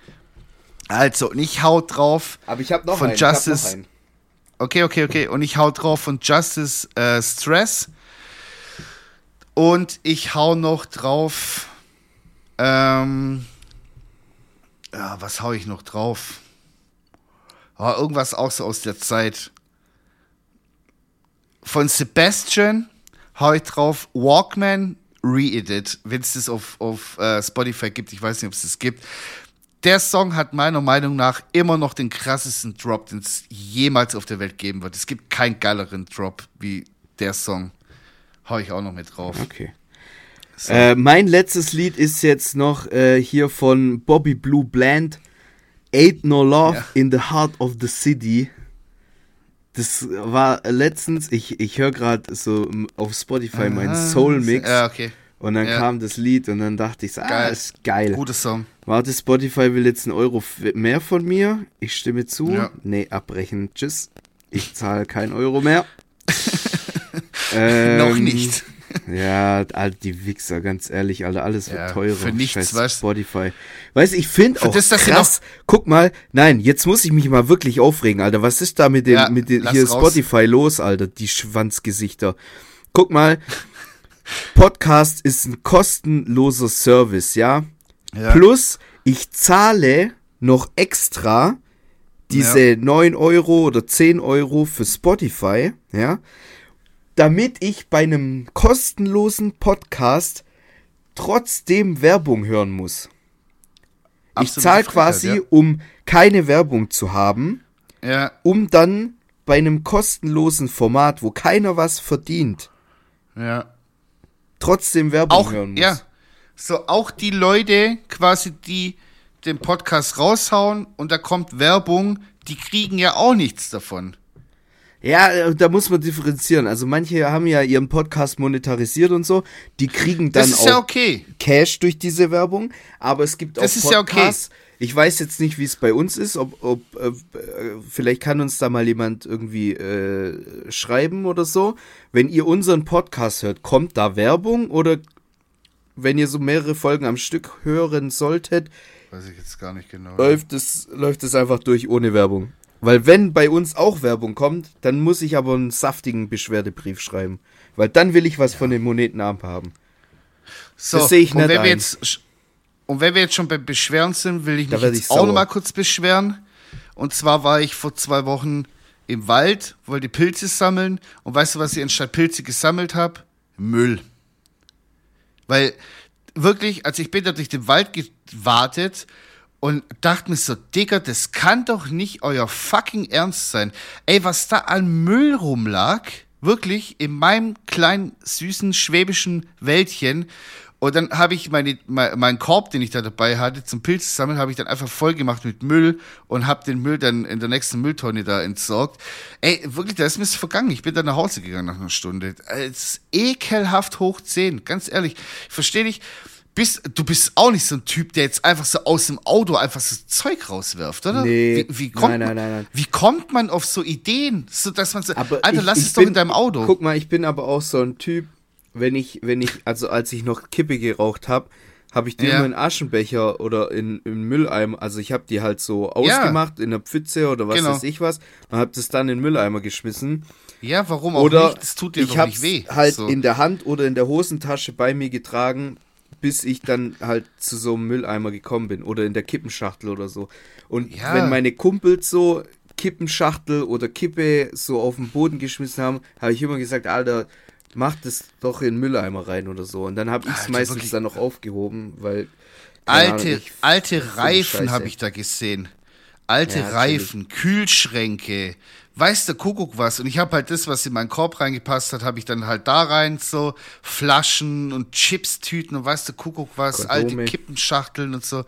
Geil. Also, und ich hau drauf. Aber ich hab noch von einen. Justice. Noch einen. Okay, okay, okay. Und ich hau drauf von Justice äh, Stress. Und ich hau noch drauf ähm, ja, was hau ich noch drauf? Oh, irgendwas auch so aus der Zeit. Von Sebastian hau ich drauf Walkman Re-Edit, wenn es das auf, auf uh, Spotify gibt. Ich weiß nicht, ob es das gibt. Der Song hat meiner Meinung nach immer noch den krassesten Drop, den es jemals auf der Welt geben wird. Es gibt keinen geileren Drop wie der Song. Hau ich auch noch mit drauf. Okay. So. Äh, mein letztes Lied ist jetzt noch äh, hier von Bobby Blue Bland. Ain't No Love ja. in the Heart of the City. Das war letztens, ich, ich höre gerade so auf Spotify meinen Soul Mix. Ja, okay. Und dann ja. kam das Lied und dann dachte ich, ah, geil. ist geil. Guter Song. Warte, Spotify will jetzt einen Euro mehr von mir. Ich stimme zu. Ja. Nee, abbrechen. Tschüss. Ich zahle keinen Euro mehr. ähm, Noch nicht. Ja, all die Wichser, ganz ehrlich, alle alles wird ja, teurer. Für nichts, was? Spotify. Weißt ich finde auch das, krass. Guck mal, nein, jetzt muss ich mich mal wirklich aufregen, Alter. Was ist da mit dem, ja, mit dem hier raus. Spotify los, Alter? Die Schwanzgesichter. Guck mal, Podcast ist ein kostenloser Service, ja? ja. Plus, ich zahle noch extra diese ja. 9 Euro oder 10 Euro für Spotify, ja? Damit ich bei einem kostenlosen Podcast trotzdem Werbung hören muss. Absolut ich zahle quasi, ja. um keine Werbung zu haben, ja. um dann bei einem kostenlosen Format, wo keiner was verdient, ja. trotzdem Werbung auch, hören muss. Ja, so auch die Leute quasi, die den Podcast raushauen und da kommt Werbung, die kriegen ja auch nichts davon. Ja, äh, da muss man differenzieren. Also manche haben ja ihren Podcast monetarisiert und so, die kriegen dann auch ja okay. Cash durch diese Werbung, aber es gibt auch Das ist ja okay. Podcasts. Ich weiß jetzt nicht, wie es bei uns ist, ob, ob äh, vielleicht kann uns da mal jemand irgendwie äh, schreiben oder so. Wenn ihr unseren Podcast hört, kommt da Werbung oder wenn ihr so mehrere Folgen am Stück hören solltet, Weiß ich jetzt gar nicht genau. läuft es läuft es einfach durch ohne Werbung. Weil wenn bei uns auch Werbung kommt, dann muss ich aber einen saftigen Beschwerdebrief schreiben, weil dann will ich was von den Moneten abhaben. So, das sehe ich und nicht wenn wir ein. jetzt Und wenn wir jetzt schon beim Beschweren sind, will ich Da mich jetzt ich auch noch mal kurz beschweren. Und zwar war ich vor zwei Wochen im Wald, wollte Pilze sammeln. Und weißt du, was ich anstatt Pilze gesammelt habe? Müll. Weil wirklich, als ich bin da durch den Wald gewartet und dachte mir so, Digga, das kann doch nicht euer fucking Ernst sein. Ey, was da an Müll rumlag, wirklich in meinem kleinen, süßen, schwäbischen Wäldchen. Und dann habe ich meine, mein, meinen Korb, den ich da dabei hatte, zum Pilze sammeln, habe ich dann einfach voll gemacht mit Müll und habe den Müll dann in der nächsten Mülltonne da entsorgt. Ey, wirklich, da ist mir vergangen. Ich bin dann nach Hause gegangen nach einer Stunde. Es ist ekelhaft hoch 10, ganz ehrlich. Ich verstehe dich. Bist, du bist auch nicht so ein Typ, der jetzt einfach so aus dem Auto einfach so Zeug rauswirft, oder? Nee. Wie, wie kommt Nein, nein, man, nein, nein. Wie kommt man auf so Ideen, so dass man so, Aber Alter, ich- lass ich es doch bin- in deinem Auto. Guck mal, ich bin aber auch so ein Typ, wenn ich, wenn ich, also als ich noch Kippe geraucht habe, habe ich die Ja. immer in Aschenbecher oder in, in Mülleimer, also ich habe die halt so ausgemacht in der Pfütze oder was Genau. weiß ich was und habe das dann in den Mülleimer geschmissen. ja, warum auch Oder nicht? Das tut dir ich doch nicht weh. halt so. in der Hand oder in der Hosentasche bei mir getragen, bis ich dann halt zu so einem Mülleimer gekommen bin oder in der Kippenschachtel oder so. Und Ja. wenn meine Kumpels so Kippenschachtel oder Kippe so auf den Boden geschmissen haben, habe ich immer gesagt, Alter, mach das doch in den Mülleimer rein oder so. Und dann habe ich es meistens wirklich. dann noch aufgehoben, weil keine Ahnung, Alte, alte so Reifen habe ich da gesehen. Alte Ja, Reifen, Kühlschränke, weiß der Kuckuck was. Und ich habe halt das, was in meinen Korb reingepasst hat, habe ich dann halt da rein, so Flaschen und Chipstüten und weiß der Kuckuck was, Kondome. alte Kippenschachteln und so.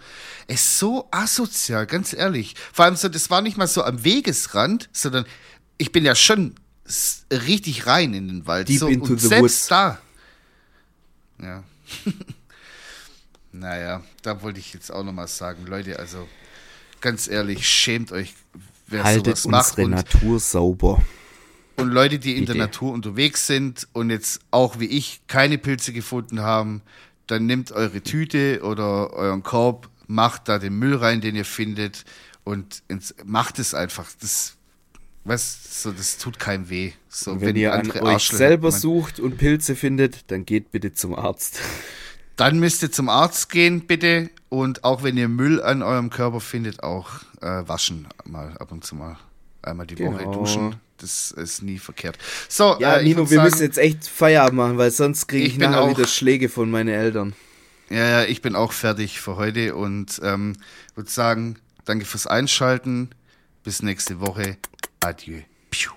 Es ist so asozial, ganz ehrlich. Vor allem so, das war nicht mal so am Wegesrand, sondern ich bin ja schon richtig rein in den Wald. Deep so, into und the selbst woods. da. Ja. Naja, da wollte ich jetzt auch nochmal sagen, Leute, also ganz ehrlich, schämt euch, wer haltet sowas macht. unsere Und, Natur sauber. und Leute, die in der Bitte. Natur unterwegs sind und jetzt auch wie ich keine Pilze gefunden haben, dann nehmt eure Tüte oder euren Korb, macht da den Müll rein, den ihr findet und ins, macht es einfach. Das, was, so, das tut keinem weh. So, Wenn, ihr an euch selber man- sucht und Pilze findet, dann geht bitte zum Arzt. Dann müsst ihr zum Arzt gehen, bitte. Und auch wenn ihr Müll an eurem Körper findet, auch äh, waschen mal ab und zu mal. Einmal die Woche Genau. duschen. Das ist nie verkehrt. So, Ja, äh, Nino, wir sagen, müssen jetzt echt Feierabend machen, weil sonst kriege ich, Ich nachher auch- wieder Schläge von meinen Eltern. Ja, ja, ich bin auch fertig für heute und ähm, würde sagen, danke fürs Einschalten. Bis nächste Woche. Adieu. Piu.